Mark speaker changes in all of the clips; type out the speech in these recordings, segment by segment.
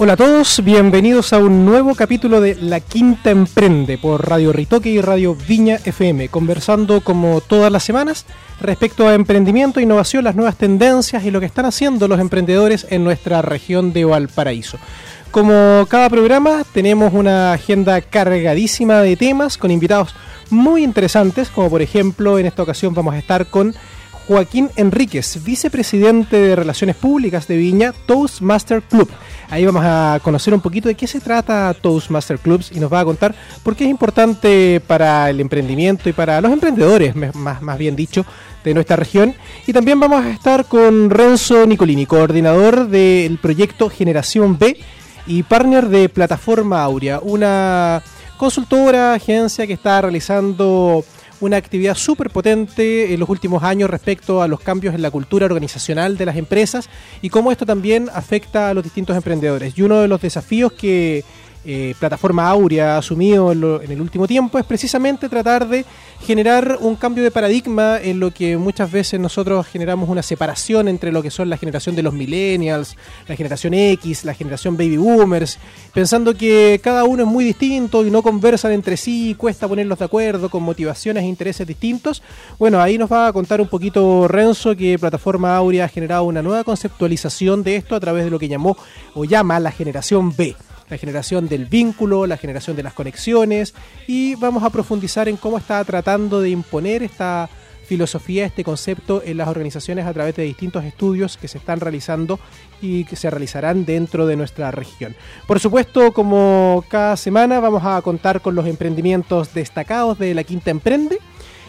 Speaker 1: Hola a todos, bienvenidos a un nuevo capítulo de La Quinta Emprende por Radio Ritoque y Radio Viña FM, conversando como todas las semanas respecto a emprendimiento, innovación, las nuevas tendencias y lo que están haciendo los emprendedores en nuestra región de Valparaíso. Como cada programa, tenemos una agenda cargadísima de temas con invitados muy interesantes, como por ejemplo en esta ocasión vamos a estar con Joaquín Enríquez, vicepresidente de Relaciones Públicas de Viña, Toastmaster Club. Ahí vamos a conocer un poquito de qué se trata Toastmaster Clubs y nos va a contar por qué es importante para el emprendimiento y para los emprendedores, más, más bien dicho, de nuestra región. Y también vamos a estar con Renzo Nicolini, coordinador del proyecto Generación B y partner de Plataforma Aurea, una consultora, agencia que está realizando una actividad súper potente en los últimos años respecto a los cambios en la cultura organizacional de las empresas y cómo esto también afecta a los distintos emprendedores. Y uno de los desafíos que eh, Plataforma Aurea ha asumido en, el último tiempo es precisamente tratar de generar un cambio de paradigma en lo que muchas veces nosotros generamos una separación entre lo que son la generación de los millennials, la generación X, la generación baby boomers, pensando que cada uno es muy distinto y no conversan entre sí, cuesta ponerlos de acuerdo con motivaciones e intereses distintos. Bueno, ahí nos va a contar un poquito Renzo que Plataforma Aurea ha generado una nueva conceptualización de esto a través de lo que llamó o llama la generación B la generación del vínculo, la generación de las conexiones y vamos a profundizar en cómo está tratando de imponer esta filosofía, este concepto en las organizaciones a través de distintos estudios que se están realizando y que se realizarán dentro de nuestra región. Por supuesto, como cada semana vamos a contar con los emprendimientos destacados de la Quinta Emprende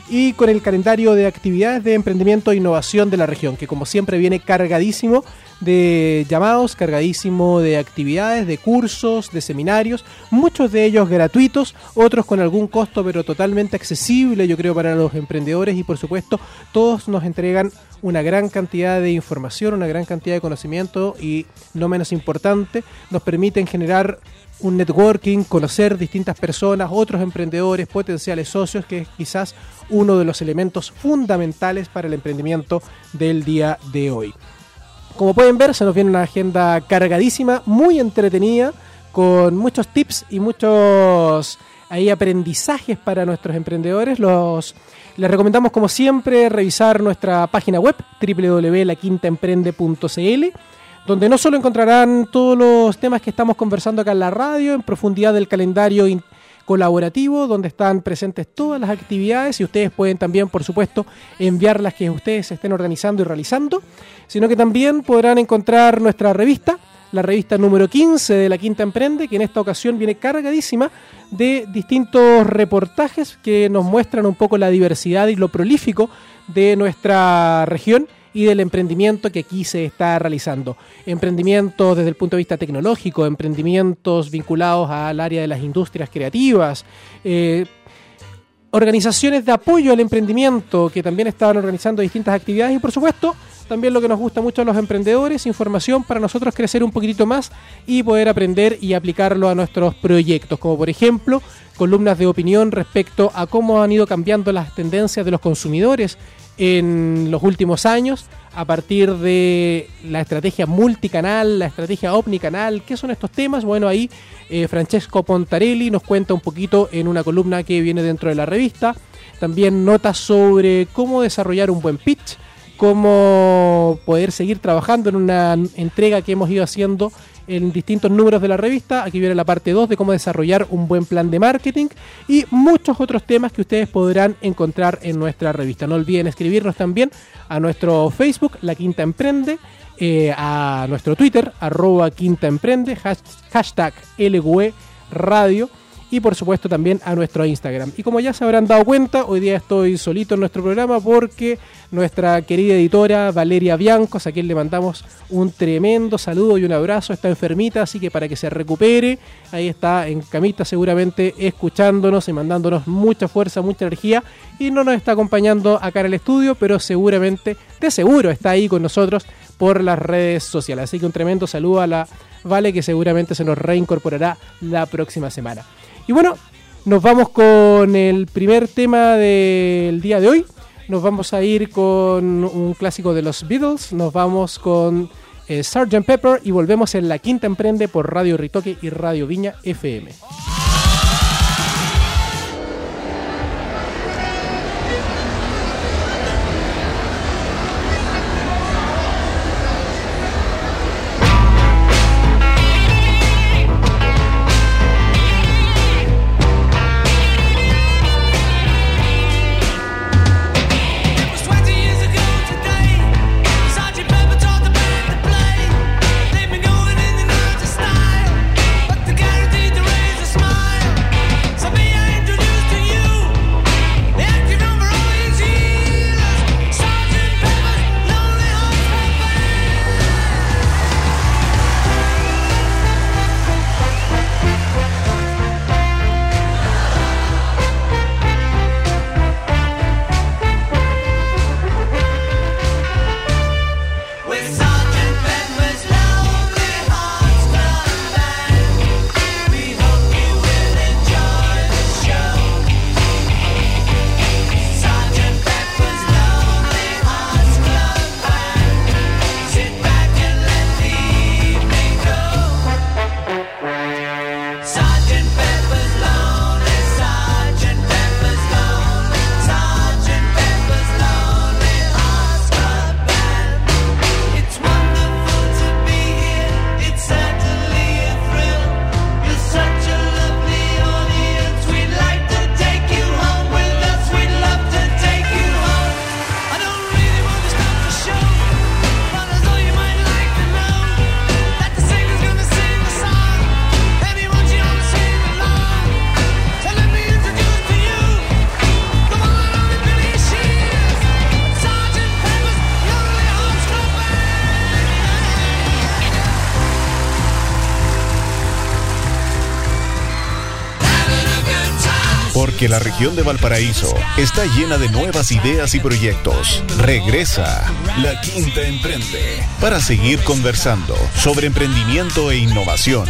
Speaker 1: y con el calendario de actividades de emprendimiento e innovación de la región, que como siempre viene cargadísimo de llamados, cargadísimo de actividades, de cursos, de seminarios, muchos de ellos gratuitos, otros con algún costo pero totalmente accesible yo creo para los emprendedores y por supuesto todos nos entregan una gran cantidad de información, una gran cantidad de conocimiento y no menos importante, nos permiten generar un networking, conocer distintas personas, otros emprendedores, potenciales socios, que es quizás uno de los elementos fundamentales para el emprendimiento del día de hoy. Como pueden ver, se nos viene una agenda cargadísima, muy entretenida, con muchos tips y muchos ahí aprendizajes para nuestros emprendedores. Los, les recomendamos, como siempre, revisar nuestra página web www.laquintaemprende.cl donde no solo encontrarán todos los temas que estamos conversando acá en la radio, en profundidad del calendario colaborativo, donde están presentes todas las actividades y ustedes pueden también, por supuesto, enviar las que ustedes estén organizando y realizando, sino que también podrán encontrar nuestra revista, la revista número 15 de la Quinta Emprende, que en esta ocasión viene cargadísima de distintos reportajes que nos muestran un poco la diversidad y lo prolífico de nuestra región y del emprendimiento que aquí se está realizando. Emprendimientos desde el punto de vista tecnológico, emprendimientos vinculados al área de las industrias creativas, eh, organizaciones de apoyo al emprendimiento que también estaban organizando distintas actividades y por supuesto también lo que nos gusta mucho a los emprendedores, información para nosotros crecer un poquitito más y poder aprender y aplicarlo a nuestros proyectos, como por ejemplo columnas de opinión respecto a cómo han ido cambiando las tendencias de los consumidores en los últimos años a partir de la estrategia multicanal, la estrategia omnicanal. ¿Qué son estos temas? Bueno, ahí eh, Francesco Pontarelli nos cuenta un poquito en una columna que viene dentro de la revista. También notas sobre cómo desarrollar un buen pitch, cómo poder seguir trabajando en una entrega que hemos ido haciendo en distintos números de la revista. Aquí viene la parte 2 de cómo desarrollar un buen plan de marketing y muchos otros temas que ustedes podrán encontrar en nuestra revista. No olviden escribirnos también a nuestro Facebook, La Quinta Emprende, eh, a nuestro Twitter, arroba Quinta Emprende, hashtag LWE Radio y por supuesto también a nuestro Instagram. Y como ya se habrán dado cuenta, hoy día estoy solito en nuestro programa porque nuestra querida editora Valeria Biancos, a quien le mandamos un tremendo saludo y un abrazo, está enfermita, así que para que se recupere, ahí está en camita seguramente escuchándonos y mandándonos mucha fuerza, mucha energía y no nos está acompañando acá en el estudio, pero seguramente, de seguro está ahí con nosotros por las redes sociales. Así que un tremendo saludo a la Vale que seguramente se nos reincorporará la próxima semana. Y bueno, nos vamos con el primer tema del día de hoy. Nos vamos a ir con un clásico de los Beatles. Nos vamos con eh, Sgt. Pepper y volvemos en la quinta emprende por Radio Ritoque y Radio Viña FM.
Speaker 2: La región de Valparaíso está llena de nuevas ideas y proyectos. Regresa La Quinta Emprende para seguir conversando sobre emprendimiento e innovación.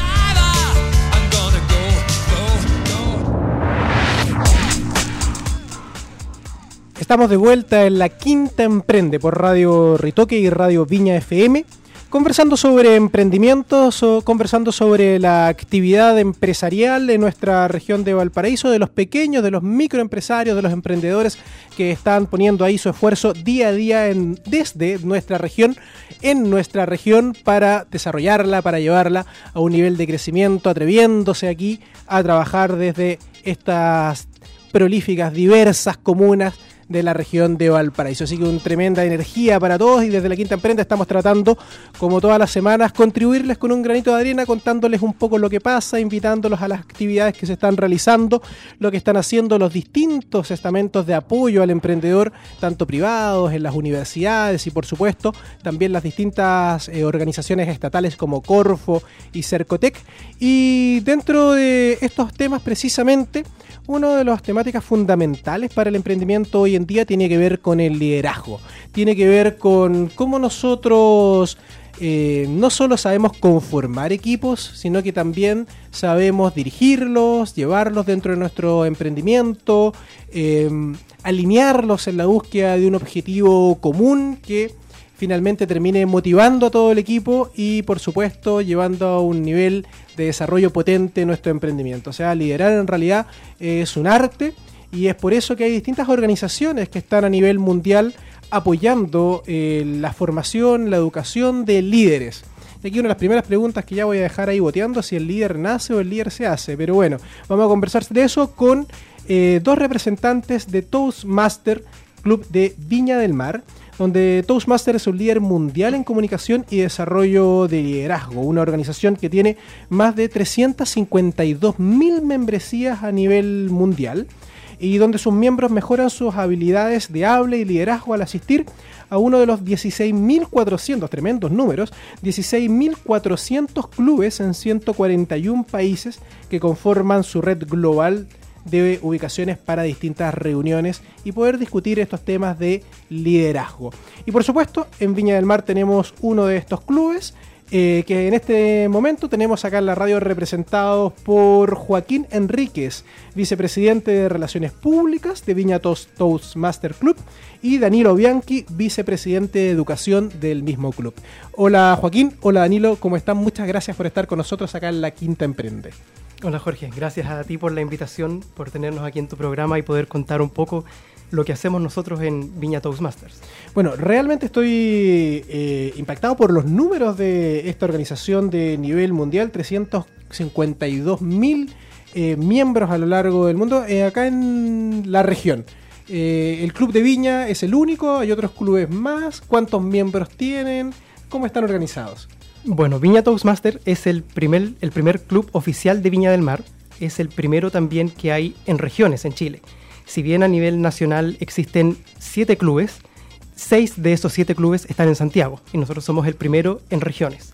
Speaker 1: Estamos de vuelta en La Quinta Emprende por Radio Ritoque y Radio Viña FM conversando sobre emprendimientos conversando sobre la actividad empresarial en nuestra región de Valparaíso, de los pequeños, de los microempresarios, de los emprendedores que están poniendo ahí su esfuerzo día a día en, desde nuestra región, en nuestra región para desarrollarla, para llevarla a un nivel de crecimiento, atreviéndose aquí a trabajar desde estas prolíficas, diversas comunas de la región de Valparaíso. Así que una tremenda energía para todos y desde la Quinta Emprenda estamos tratando, como todas las semanas, contribuirles con un granito de arena, contándoles un poco lo que pasa, invitándolos a las actividades que se están realizando, lo que están haciendo los distintos estamentos de apoyo al emprendedor, tanto privados, en las universidades y por supuesto también las distintas eh, organizaciones estatales como Corfo y Cercotec. Y dentro de estos temas precisamente, una de las temáticas fundamentales para el emprendimiento hoy en tiene que ver con el liderazgo, tiene que ver con cómo nosotros eh, no solo sabemos conformar equipos, sino que también sabemos dirigirlos, llevarlos dentro de nuestro emprendimiento, em, alinearlos en la búsqueda de un objetivo común que finalmente termine motivando a todo el equipo y por supuesto llevando a un nivel de desarrollo potente nuestro emprendimiento. O sea, liderar en realidad es un arte y es por eso que hay distintas organizaciones que están a nivel mundial apoyando eh, la formación, la educación de líderes. Y aquí una de las primeras preguntas que ya voy a dejar ahí boteando, si el líder nace o el líder se hace. Pero bueno, vamos a conversar de eso con eh, dos representantes de Toastmaster Club de Viña del Mar donde Toastmaster es un líder mundial en comunicación y desarrollo de liderazgo, una organización que tiene más de 352 mil membresías a nivel mundial y donde sus miembros mejoran sus habilidades de habla y liderazgo al asistir a uno de los 16.400, tremendos números, 16.400 clubes en 141 países que conforman su red global de ubicaciones para distintas reuniones y poder discutir estos temas de liderazgo. Y por supuesto, en Viña del Mar tenemos uno de estos clubes eh, que en este momento tenemos acá en la radio representados por Joaquín Enríquez, vicepresidente de Relaciones Públicas de Viña Toastmaster Club, y Danilo Bianchi, vicepresidente de Educación del mismo club. Hola Joaquín, hola Danilo, ¿cómo están? Muchas gracias por estar con nosotros acá en la Quinta Emprende.
Speaker 3: Hola Jorge, gracias a ti por la invitación, por tenernos aquí en tu programa y poder contar un poco lo que hacemos nosotros en Viña Toastmasters.
Speaker 1: Bueno, realmente estoy eh, impactado por los números de esta organización de nivel mundial, 352 mil eh, miembros a lo largo del mundo, eh, acá en la región. el Club de Viña es el único, hay otros clubes más, ¿cuántos miembros tienen? ¿Cómo están organizados?
Speaker 3: Bueno, Viña Toastmaster es el primer, el primer club oficial de Viña del Mar, es el primero también que hay en regiones en Chile si bien a nivel nacional existen siete clubes, seis de esos siete clubes están en Santiago y nosotros somos el primero en regiones.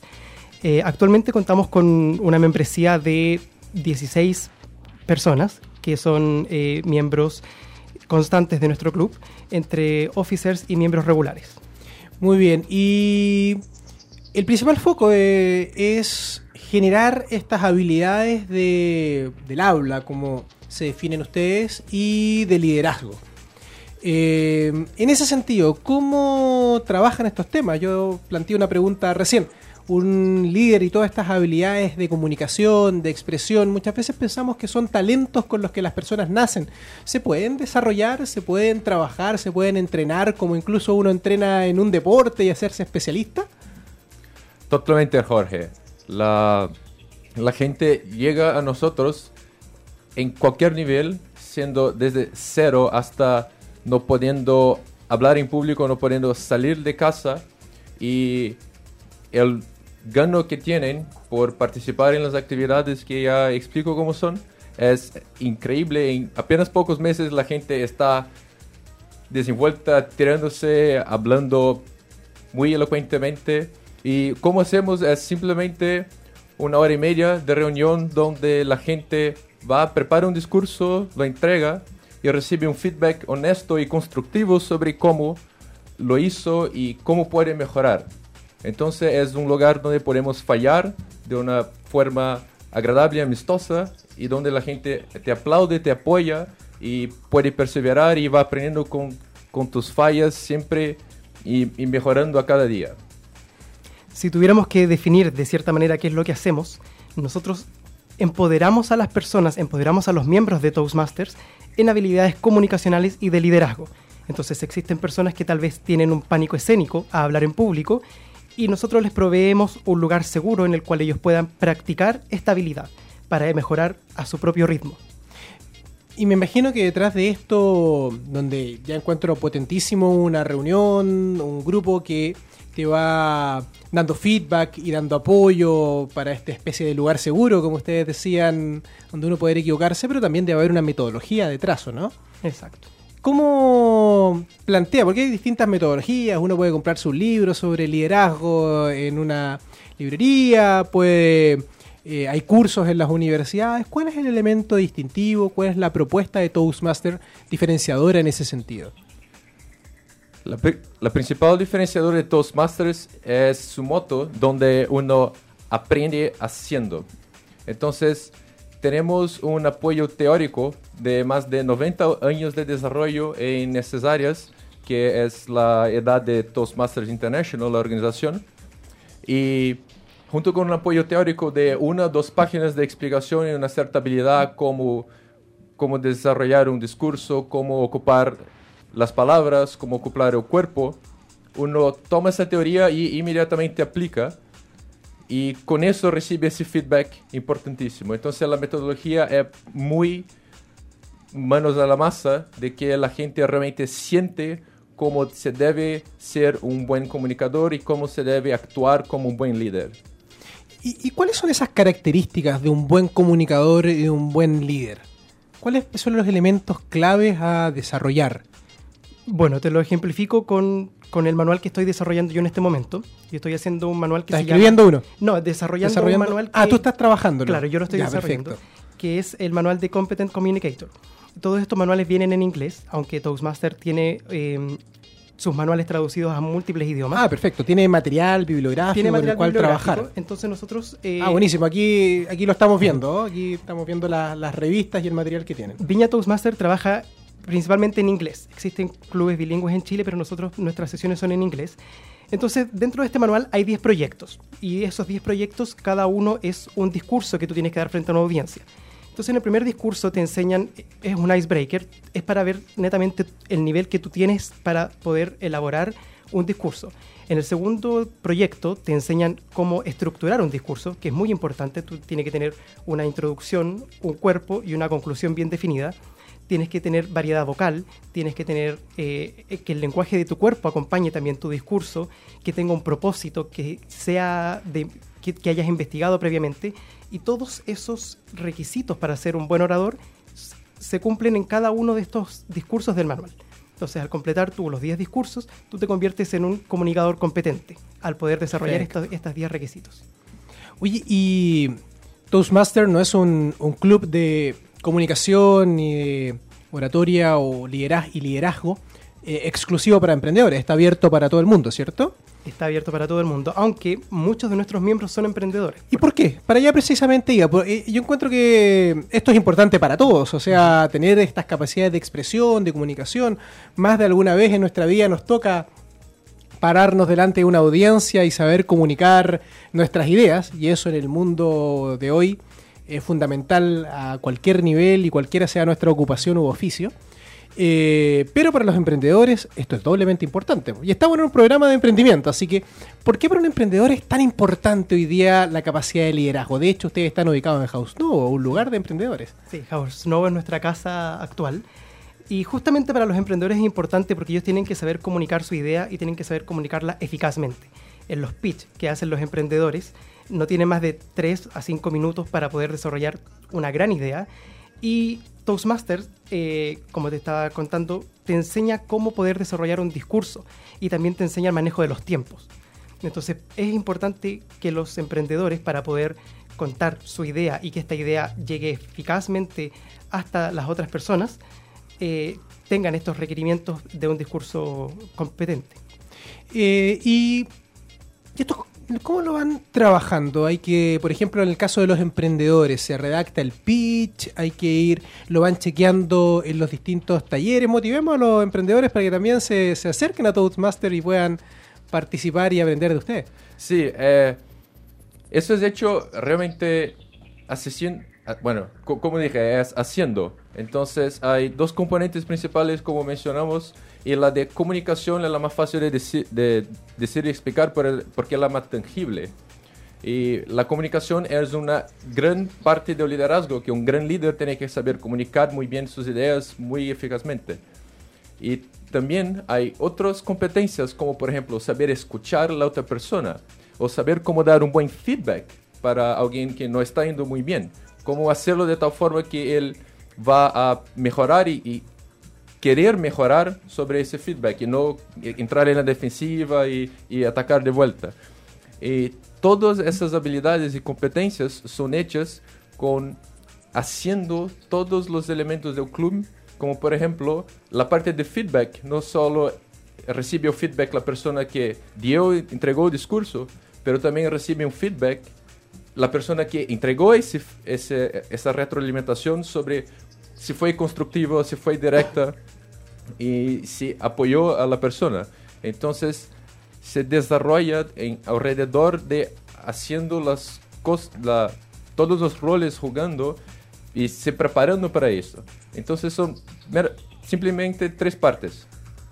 Speaker 3: Eh, actualmente contamos con una membresía de 16 personas que son eh, miembros constantes de nuestro club, entre officers y miembros regulares.
Speaker 1: Muy bien, y el principal foco eh, es generar estas habilidades de, del habla, como se definen ustedes y de liderazgo. Eh, en ese sentido, ¿cómo trabajan estos temas? Yo planteé una pregunta recién. Un líder y todas estas habilidades de comunicación, de expresión, muchas veces pensamos que son talentos con los que las personas nacen. ¿Se pueden desarrollar? ¿Se pueden trabajar? ¿Se pueden entrenar como incluso uno entrena en un deporte y hacerse especialista?
Speaker 4: Totalmente, Jorge. La, la gente llega a nosotros en cualquier nivel, siendo desde cero hasta no pudiendo hablar en público, no pudiendo salir de casa y el gano que tienen por participar en las actividades que ya explico cómo son es increíble. En apenas pocos meses la gente está desenvuelta, tirándose, hablando muy elocuentemente. Y cómo hacemos es simplemente una hora y media de reunión donde la gente va, prepara un discurso, lo entrega y recibe un feedback honesto y constructivo sobre cómo lo hizo y cómo puede mejorar. Entonces es un lugar donde podemos fallar de una forma agradable y amistosa y donde la gente te aplaude, te apoya y puede perseverar y va aprendiendo con, con tus fallas siempre y, y mejorando a cada día.
Speaker 3: Si tuviéramos que definir de cierta manera qué es lo que hacemos, nosotros empoderamos a las personas, empoderamos a los miembros de Toastmasters en habilidades comunicacionales y de liderazgo. Entonces existen personas que tal vez tienen un pánico escénico a hablar en público y nosotros les proveemos un lugar seguro en el cual ellos puedan practicar esta habilidad para mejorar a su propio ritmo.
Speaker 1: Y me imagino que detrás de esto, donde ya encuentro potentísimo una reunión, un grupo que te va dando feedback y dando apoyo para esta especie de lugar seguro, como ustedes decían, donde uno puede equivocarse, pero también debe haber una metodología detrás, ¿no?
Speaker 3: Exacto.
Speaker 1: ¿Cómo plantea? Porque hay distintas metodologías, uno puede comprarse un libro sobre liderazgo en una librería, puede... Eh, hay cursos en las universidades. ¿Cuál es el elemento distintivo? ¿Cuál es la propuesta de Toastmaster diferenciadora en ese sentido?
Speaker 4: La, principal diferenciadora de Toastmasters es su moto, donde uno aprende haciendo. Entonces, tenemos un apoyo teórico de más de 90 años de desarrollo en esas áreas, que es la edad de Toastmasters International, la organización. Y junto con un apoyo teórico de una o dos páginas de explicación y una cierta habilidad como cómo desarrollar un discurso, cómo ocupar las palabras, cómo acoplar el cuerpo, uno toma esa teoría y inmediatamente aplica y con eso recibe ese feedback importantísimo. Entonces la metodología es muy manos a la masa de que la gente realmente siente cómo se debe ser un buen comunicador y cómo se debe actuar como un buen líder.
Speaker 1: ¿Y, cuáles son esas características de un buen comunicador y de un buen líder? ¿Cuáles son los elementos claves a desarrollar?
Speaker 3: Bueno, te lo ejemplifico con, con, el manual que estoy desarrollando yo en este momento. Yo estoy haciendo un manual que
Speaker 1: ¿Estás escribiendo uno?
Speaker 3: No, desarrollando, un manual
Speaker 1: Ah, tú estás trabajando.
Speaker 3: Claro, yo lo estoy desarrollando. Que es el manual de Competent Communicator. Todos estos manuales vienen en inglés, aunque Toastmaster tiene eh, sus manuales traducidos a múltiples idiomas.
Speaker 1: Ah, perfecto. Tiene material bibliográfico Tiene material el cual trabajar.
Speaker 3: Entonces nosotros...
Speaker 1: Eh, ah, buenísimo. Aquí, aquí lo estamos viendo. Aquí estamos viendo las revistas y el material que tienen.
Speaker 3: Viña Toastmaster trabaja principalmente en inglés. Existen clubes bilingües en Chile, pero nosotros nuestras sesiones son en inglés. Entonces, dentro de este manual hay 10 proyectos. Y esos 10 proyectos, cada uno es un discurso que tú tienes que dar frente a una audiencia. Entonces en el primer discurso te enseñan, es un icebreaker, es para ver netamente el nivel que tú tienes para poder elaborar un discurso. En el segundo proyecto te enseñan cómo estructurar un discurso, que es muy importante, tú tienes que tener una introducción, un cuerpo y una conclusión bien definida. Tienes que tener variedad vocal, tienes que tener eh, que el lenguaje de tu cuerpo acompañe también tu discurso, que tenga un propósito, que sea de, que hayas investigado previamente y todos esos requisitos para ser un buen orador se cumplen en cada uno de estos discursos del manual. Entonces, al completar tú los 10 discursos, tú te conviertes en un comunicador competente al poder desarrollar estos, 10 requisitos.
Speaker 1: Oye, y Toastmaster no es un, club de comunicación ni de oratoria o liderazgo, y liderazgo eh, exclusivo para emprendedores, está abierto para todo el mundo, ¿cierto?
Speaker 3: está abierto para todo el mundo, aunque muchos de nuestros miembros son emprendedores.
Speaker 1: ¿Y por qué? Para allá precisamente iba. Eh, yo encuentro que esto es importante para todos, o sea, tener estas capacidades de expresión, de comunicación. Más de alguna vez en nuestra vida nos toca pararnos delante de una audiencia y saber comunicar nuestras ideas, y eso en el mundo de hoy es fundamental a cualquier nivel y cualquiera sea nuestra ocupación u oficio. Eh, pero para los emprendedores esto es doblemente importante. Y estamos en un programa de emprendimiento, así que ¿por qué para un emprendedor es tan importante hoy día la capacidad de liderazgo? De hecho, ustedes están ubicados en House Novo, un lugar de emprendedores.
Speaker 3: Sí, House Novo es nuestra casa actual. Y justamente para los emprendedores es importante porque ellos tienen que saber comunicar su idea y tienen que saber comunicarla eficazmente. En los pitch que hacen los emprendedores no tienen más de 3 a 5 minutos para poder desarrollar una gran idea y Toastmasters, eh, como te estaba contando, te enseña cómo poder desarrollar un discurso y también te enseña el manejo de los tiempos. Entonces es importante que los emprendedores para poder contar su idea y que esta idea llegue eficazmente hasta las otras personas, eh, tengan estos requerimientos de un discurso competente.
Speaker 1: Eh, y esto ¿Cómo lo van trabajando? Hay que, por ejemplo, en el caso de los emprendedores, se redacta el pitch, hay que ir, lo van chequeando en los distintos talleres. Motivemos a los emprendedores para que también se, acerquen a Toastmaster y puedan participar y aprender de usted.
Speaker 4: Sí, eh, eso es hecho realmente asesión Ah, bueno, como dije, es haciendo. Entonces hay dos componentes principales, como mencionamos, y la de comunicación es la más fácil de decir, de decir y explicar porque es la más tangible. Y la comunicación es una gran parte del liderazgo, que un gran líder tiene que saber comunicar muy bien sus ideas muy eficazmente. Y también hay otras competencias, como por ejemplo saber escuchar a la otra persona, o saber cómo dar un buen feedback para alguien que no está yendo muy bien cómo hacerlo de tal forma que él va a y, querer mejorar sobre ese feedback y no entrar en la defensiva y, atacar de vuelta. Y todas esas habilidades y competencias son hechas con haciendo todos los elementos del club, como por ejemplo la parte de feedback, no solo recibe el feedback la persona que dio, entregó el discurso, pero también recibe un feedback la persona que entregó ese, esa retroalimentación sobre si fue constructivo, si fue directa y si apoyó a la persona. Entonces se desarrolla en, alrededor de haciendo las la, todos los roles jugando y se preparando para eso. Entonces son simplemente tres partes.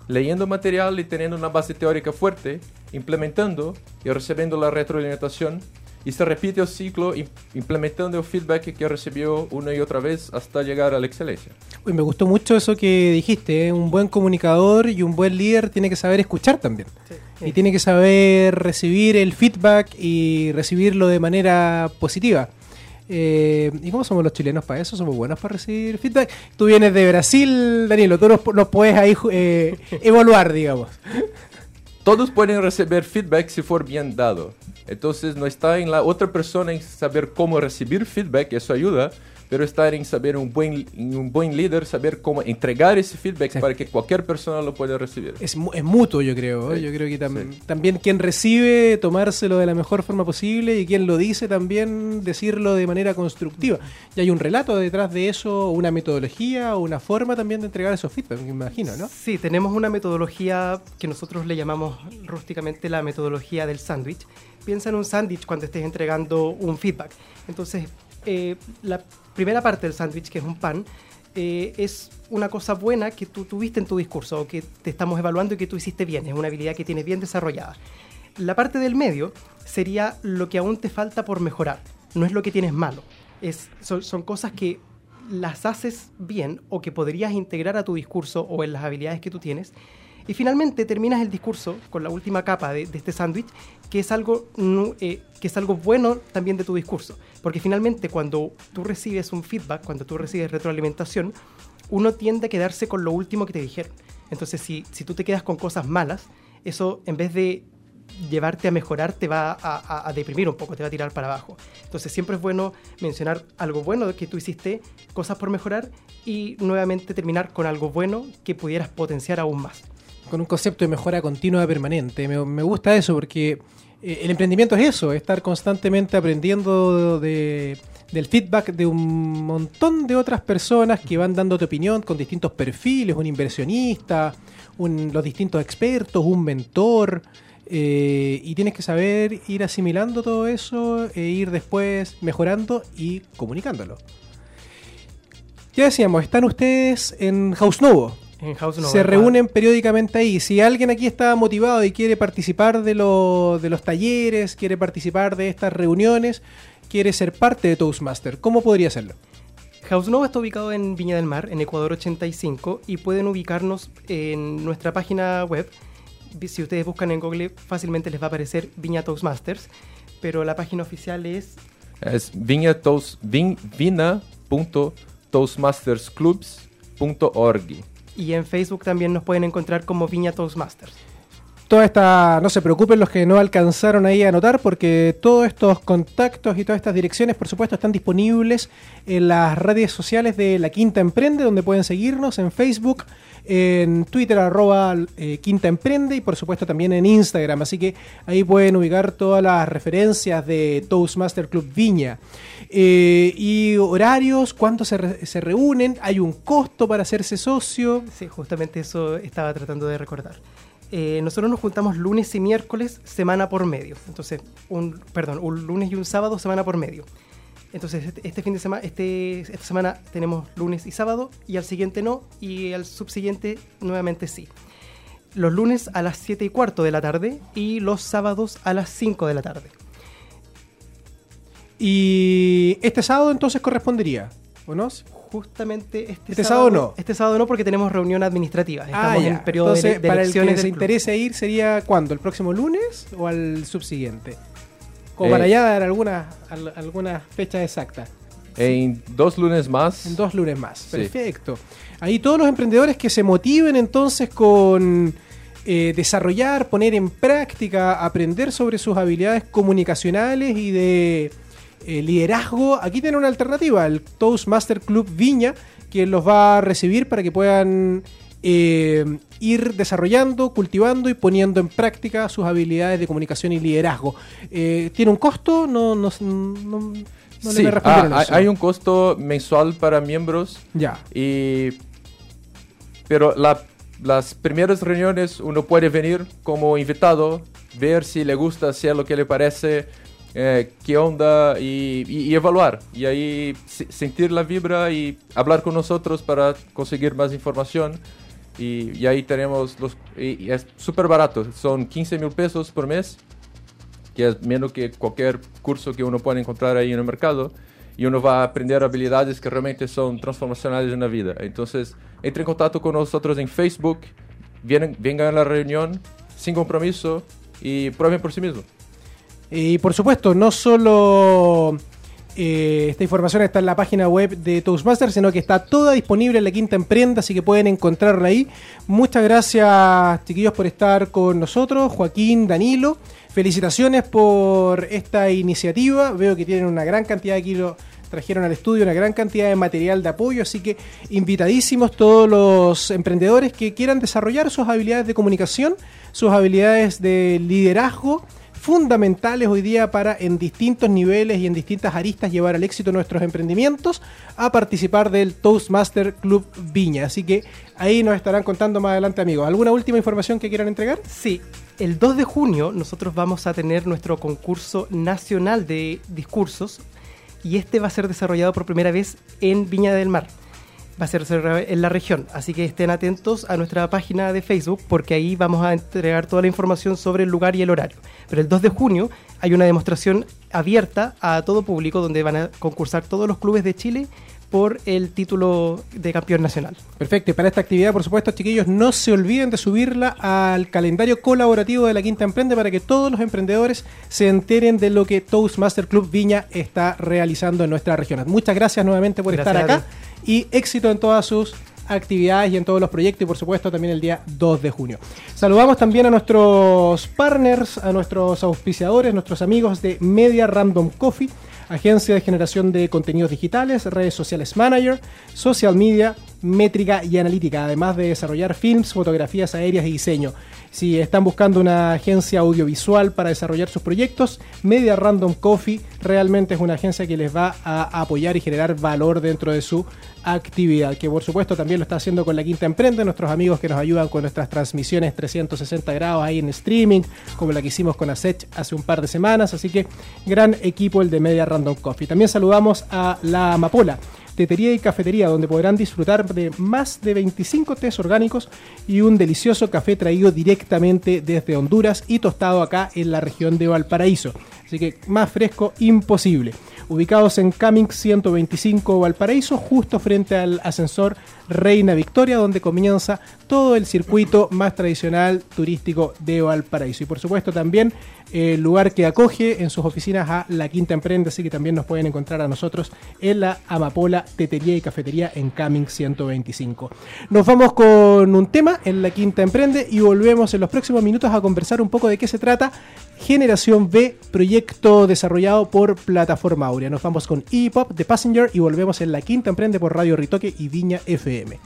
Speaker 4: Leyendo material y teniendo una base teórica fuerte, implementando y recibiendo la retroalimentación y se repite el ciclo implementando el feedback que recibió una y otra vez hasta llegar a la excelencia.
Speaker 1: Uy, me gustó mucho eso que dijiste, ¿eh? un buen comunicador y un buen líder tiene que saber escuchar también. Y tiene que saber recibir el feedback y recibirlo de manera positiva. Eh, ¿Y cómo somos los chilenos para eso? ¿Somos buenos para recibir feedback? Tú vienes de Brasil, Danilo, tú nos, puedes ahí eh, evaluar, digamos.
Speaker 4: Todos pueden recibir feedback si for bien dado. Entonces no está en la otra persona en saber cómo recibir feedback, eso ayuda, pero estar en saber un buen, un buen líder, saber cómo entregar ese feedback para que cualquier persona lo pueda recibir.
Speaker 1: Es, es mutuo, yo creo. Yo creo que también quien recibe, tomárselo de la mejor forma posible y quien lo dice también decirlo de manera constructiva. Y hay un relato detrás de eso, una metodología o una forma también de entregar esos feedback, me imagino, ¿no?
Speaker 3: Sí, tenemos una metodología que nosotros le llamamos rústicamente la metodología del sándwich. Piensa en un sándwich cuando estés entregando un feedback. Entonces, eh, la primera parte del sándwich, que es un pan, eh, es una cosa buena que tú tuviste en tu discurso, o que te estamos evaluando y que tú hiciste bien, es una habilidad que tienes bien desarrollada. La parte del medio sería lo que aún te falta por mejorar, no es lo que tienes malo, es, son cosas que las haces bien o que podrías integrar a tu discurso o en las habilidades que tú tienes y finalmente terminas el discurso con la última capa de, este sándwich, que, es algo, eh, que es algo bueno también de tu discurso. Porque finalmente cuando tú recibes un feedback, cuando tú recibes retroalimentación, uno tiende a quedarse con lo último que te dijeron. Entonces, si, si tú te quedas con cosas malas, eso en vez de llevarte a mejorar te va a, a, deprimir un poco, te va a tirar para abajo. Entonces siempre es bueno mencionar algo bueno que tú hiciste, cosas por mejorar y nuevamente terminar con algo bueno que pudieras potenciar aún más
Speaker 1: con un concepto de mejora continua permanente. Me, gusta eso porque eh, el emprendimiento es eso, estar constantemente aprendiendo de, del feedback de un montón de otras personas que van dando tu opinión con distintos perfiles, un inversionista, los distintos expertos, un mentor. Eh, y tienes que saber ir asimilando todo eso e ir después mejorando y comunicándolo. Ya decíamos, están ustedes en House Novo, se reúnen periódicamente ahí. Si alguien aquí está motivado y quiere participar de, de los talleres, quiere participar de estas reuniones, quiere ser parte de Toastmaster, ¿cómo podría hacerlo?
Speaker 3: House Nova está ubicado en Viña del Mar, en Ecuador 85, y pueden ubicarnos en nuestra página web. Si ustedes buscan en Google, fácilmente les va a aparecer Viña Toastmasters, pero la página oficial es...
Speaker 4: Es viña.toastmastersclubs.org
Speaker 3: y en Facebook también nos pueden encontrar como Viña Toastmasters.
Speaker 1: Toda esta, no se preocupen los que no alcanzaron ahí a anotar, porque todos estos contactos y todas estas direcciones, por supuesto, están disponibles en las redes sociales de La Quinta Emprende, donde pueden seguirnos en Facebook, en Twitter, arroba eh, Quinta Emprende, y por supuesto también en Instagram. Así que ahí pueden ubicar todas las referencias de Toastmaster Club Viña. Eh, y horarios, cuánto se, se reúnen, hay un costo para hacerse socio.
Speaker 3: Sí, justamente eso estaba tratando de recordar. Eh, nosotros nos juntamos lunes y miércoles, semana por medio. Entonces, un, perdón, un lunes y un sábado, semana por medio. Entonces, este, este fin de semana, este, esta semana tenemos lunes y sábado, y al siguiente no, y al subsiguiente nuevamente sí. Los lunes a las 7 y cuarto de la tarde y los sábados a las 5 de la tarde.
Speaker 1: Y este sábado entonces correspondería, ¿o no?
Speaker 3: justamente este, ¿Este sábado, no. Este sábado no porque tenemos reunión administrativa.
Speaker 1: Ah, Estamos en periodo de, para el que les interese ir sería cuándo, el próximo lunes o al subsiguiente. Como para eh, ya dar algunas alguna fecha exacta.
Speaker 4: En dos lunes más.
Speaker 1: En dos lunes más. Perfecto. Ahí todos los emprendedores que se motiven entonces con eh, desarrollar, poner en práctica, aprender sobre sus habilidades comunicacionales y de eh, liderazgo, aquí tienen una alternativa, el Toastmaster Club Viña, que los va a recibir para que puedan eh, ir desarrollando, cultivando y poniendo en práctica sus habilidades de comunicación y liderazgo. Eh, ¿Tiene un costo? No, no, no,
Speaker 4: sí. Ah, hay, un costo mensual para miembros.
Speaker 1: Ya.
Speaker 4: Y, pero las primeras reuniones uno puede venir como invitado, ver si le gusta, si es lo que le parece eh, qué onda y, evaluar. Y ahí sentir la vibra y hablar con nosotros para conseguir más información. Y, ahí tenemos los... Barato, son 15 mil pesos por mes. que es menos que cualquier curso que uno puede encontrar en el mercado y uno va a aprender habilidades que realmente son transformacionales en la vida. Entonces, entre en contacto con nosotros en Facebook, a la reunión sin compromiso y prueben por sí mismos.
Speaker 1: Y por supuesto, no solo eh, esta información está en la página web de Toastmasters, sino que está toda disponible en la Quinta Emprenda, así que pueden encontrarla ahí. Muchas gracias, chiquillos, por estar con nosotros. Joaquín, Danilo, felicitaciones por esta iniciativa. Veo que tienen una gran cantidad de kilos trajeron al estudio una gran cantidad de material de apoyo, así que invitadísimos todos los emprendedores que quieran desarrollar sus habilidades de comunicación, sus habilidades de liderazgo fundamentales hoy día para en distintos niveles y en distintas aristas llevar al éxito nuestros emprendimientos a participar del Toastmaster Club Viña. Así que ahí nos estarán contando más adelante amigos. ¿Alguna última información que quieran entregar?
Speaker 3: Sí, el 2 de junio nosotros vamos a tener nuestro concurso nacional de discursos y este va a ser desarrollado por primera vez en Viña del Mar va a ser en la región. Así que estén atentos a nuestra página de Facebook porque ahí vamos a entregar toda la información sobre el lugar y el horario. Pero el 2 de junio hay una demostración abierta a todo público donde van a concursar todos los clubes de Chile por el título de campeón nacional.
Speaker 1: Perfecto, y para esta actividad, por supuesto, chiquillos, no se olviden de subirla al calendario colaborativo de la Quinta Emprende para que todos los emprendedores se enteren de lo que Toastmaster Club Viña está realizando en nuestra región. Muchas gracias nuevamente por estar acá y éxito en todas sus actividades y en todos los proyectos y por supuesto también el día 2 de junio. Saludamos también a nuestros partners, a nuestros auspiciadores, nuestros amigos de Media Random Coffee, agencia de generación de contenidos digitales, redes sociales manager, social media, métrica y analítica, además de desarrollar films, fotografías aéreas y diseño. Si están buscando una agencia audiovisual para desarrollar sus proyectos, Media Random Coffee realmente es una agencia que les va a apoyar y generar valor dentro de su actividad, que por supuesto también lo está haciendo con la Quinta Emprende, nuestros amigos que nos ayudan con nuestras transmisiones 360 grados ahí en streaming, como la que hicimos con Asech hace un par de semanas, así que gran equipo el de Media Random Coffee. También saludamos a la Amapola tetería y cafetería, donde podrán disfrutar de más de 25 tés orgánicos y un delicioso café traído directamente desde Honduras y tostado acá en la región de Valparaíso. Así que más fresco imposible ubicados en Caming 125 Valparaíso, justo frente al ascensor Reina Victoria, donde comienza todo el circuito más tradicional turístico de Valparaíso. Y por supuesto también el lugar que acoge en sus oficinas a La Quinta Emprende, así que también nos pueden encontrar a nosotros en la Amapola Tetería y Cafetería en Caming 125. Nos vamos con un tema en La Quinta Emprende y volvemos en los próximos minutos a conversar un poco de qué se trata Generación B, proyecto desarrollado por Plataforma Aurea. Nos vamos con E-Pop de Passenger y volvemos en La Quinta Emprende por Radio Ritoque y Viña FM.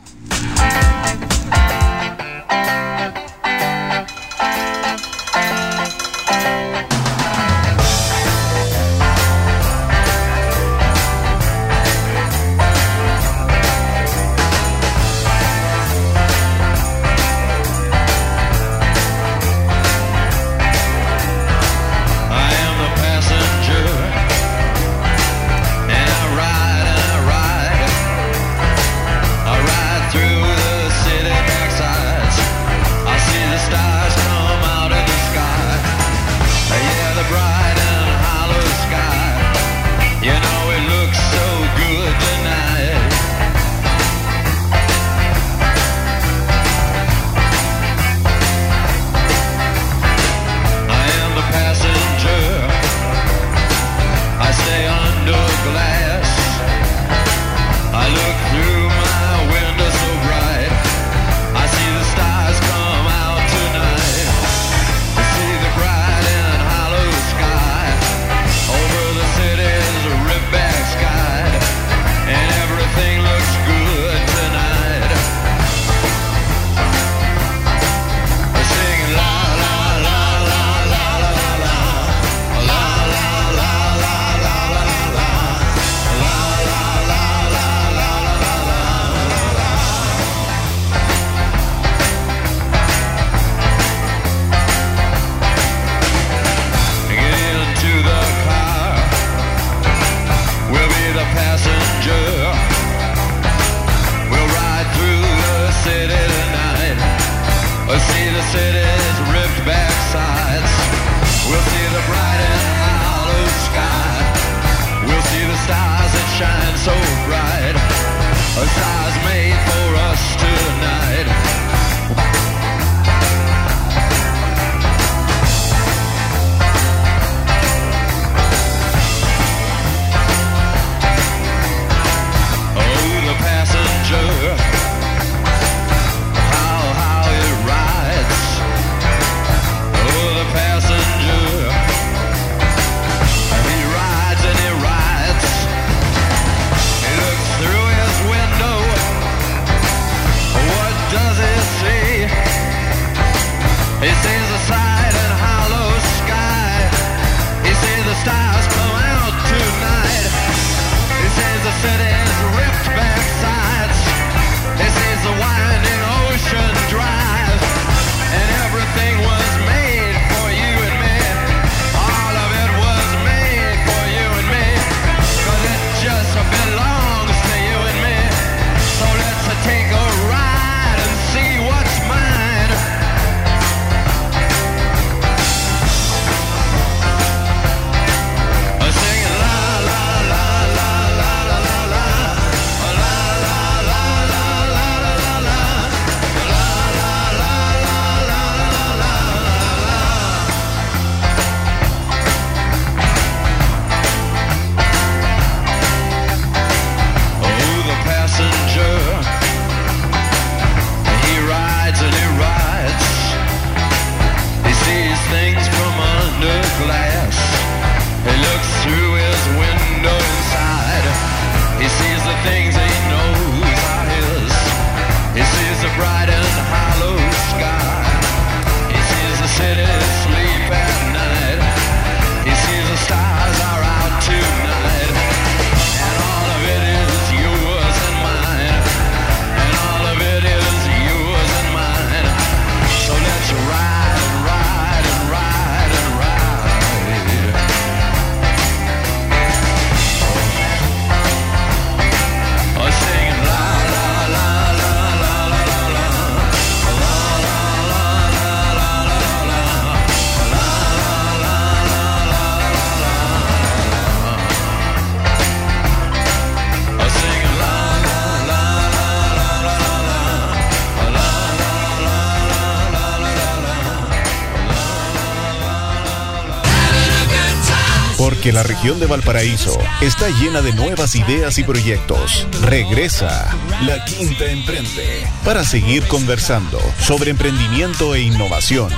Speaker 5: La
Speaker 2: región de Valparaíso está llena de nuevas ideas y proyectos. Regresa La Quinta Emprende para seguir conversando sobre emprendimiento e innovación.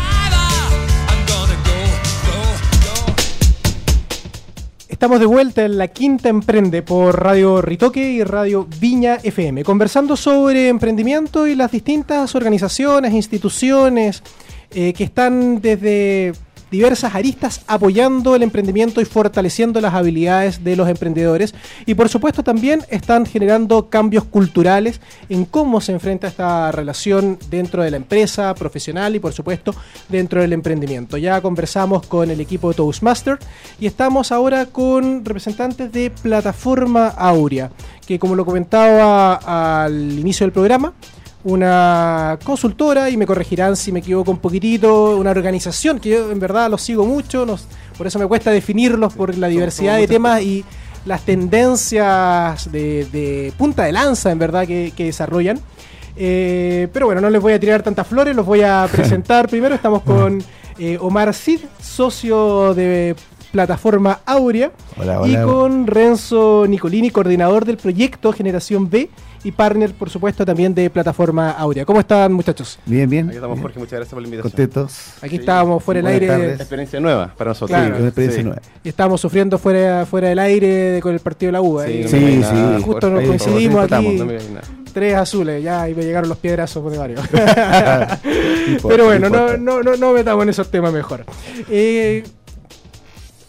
Speaker 1: Estamos de vuelta en la Quinta Emprende por Radio Ritoque y Radio Viña FM, conversando sobre emprendimiento y las distintas organizaciones, instituciones eh, que están desde diversas aristas apoyando el emprendimiento y fortaleciendo las habilidades de los emprendedores y por supuesto también están generando cambios culturales en cómo se enfrenta esta relación dentro de la empresa profesional y por supuesto dentro del emprendimiento. Ya conversamos con el equipo de Toastmaster y estamos ahora con representantes de Plataforma Aurea, que como lo comentaba al inicio del programa, una consultora, y me corregirán si me equivoco un poquitito, una organización que yo en verdad los sigo mucho, nos- por eso me cuesta definirlos por la diversidad de temas y las tendencias de, de punta de lanza en verdad que, que desarrollan. Eh, pero bueno, no les voy a tirar tantas flores, los voy a presentar. Primero estamos con eh, Omar Cid, socio de plataforma Aurea,
Speaker 6: Hola,
Speaker 1: y con Renzo Nicolini, coordinador del proyecto Generación B y partner, por supuesto, también de plataforma Aurea. ¿Cómo están, muchachos?
Speaker 6: Bien, bien.
Speaker 7: Aquí estamos,
Speaker 6: bien.
Speaker 7: Jorge, muchas gracias por la invitación.
Speaker 6: Contentos.
Speaker 1: Aquí estábamos fuera del aire.
Speaker 6: tardes.
Speaker 7: Experiencia nueva para nosotros.
Speaker 1: Claro.
Speaker 6: Sí, una experiencia
Speaker 7: Sí.
Speaker 6: nueva.
Speaker 1: y Estábamos sufriendo fuera, fuera del aire con el partido de la U. ahí.
Speaker 7: no
Speaker 6: Sí, sí.
Speaker 7: nada,
Speaker 1: Justo nos coincidimos aquí.
Speaker 7: No.
Speaker 1: Tres azules, ya, y me llegaron los piedrazos de varios.
Speaker 6: No
Speaker 1: Pero bueno, no, no, no, no metamos en esos temas mejor. Eh,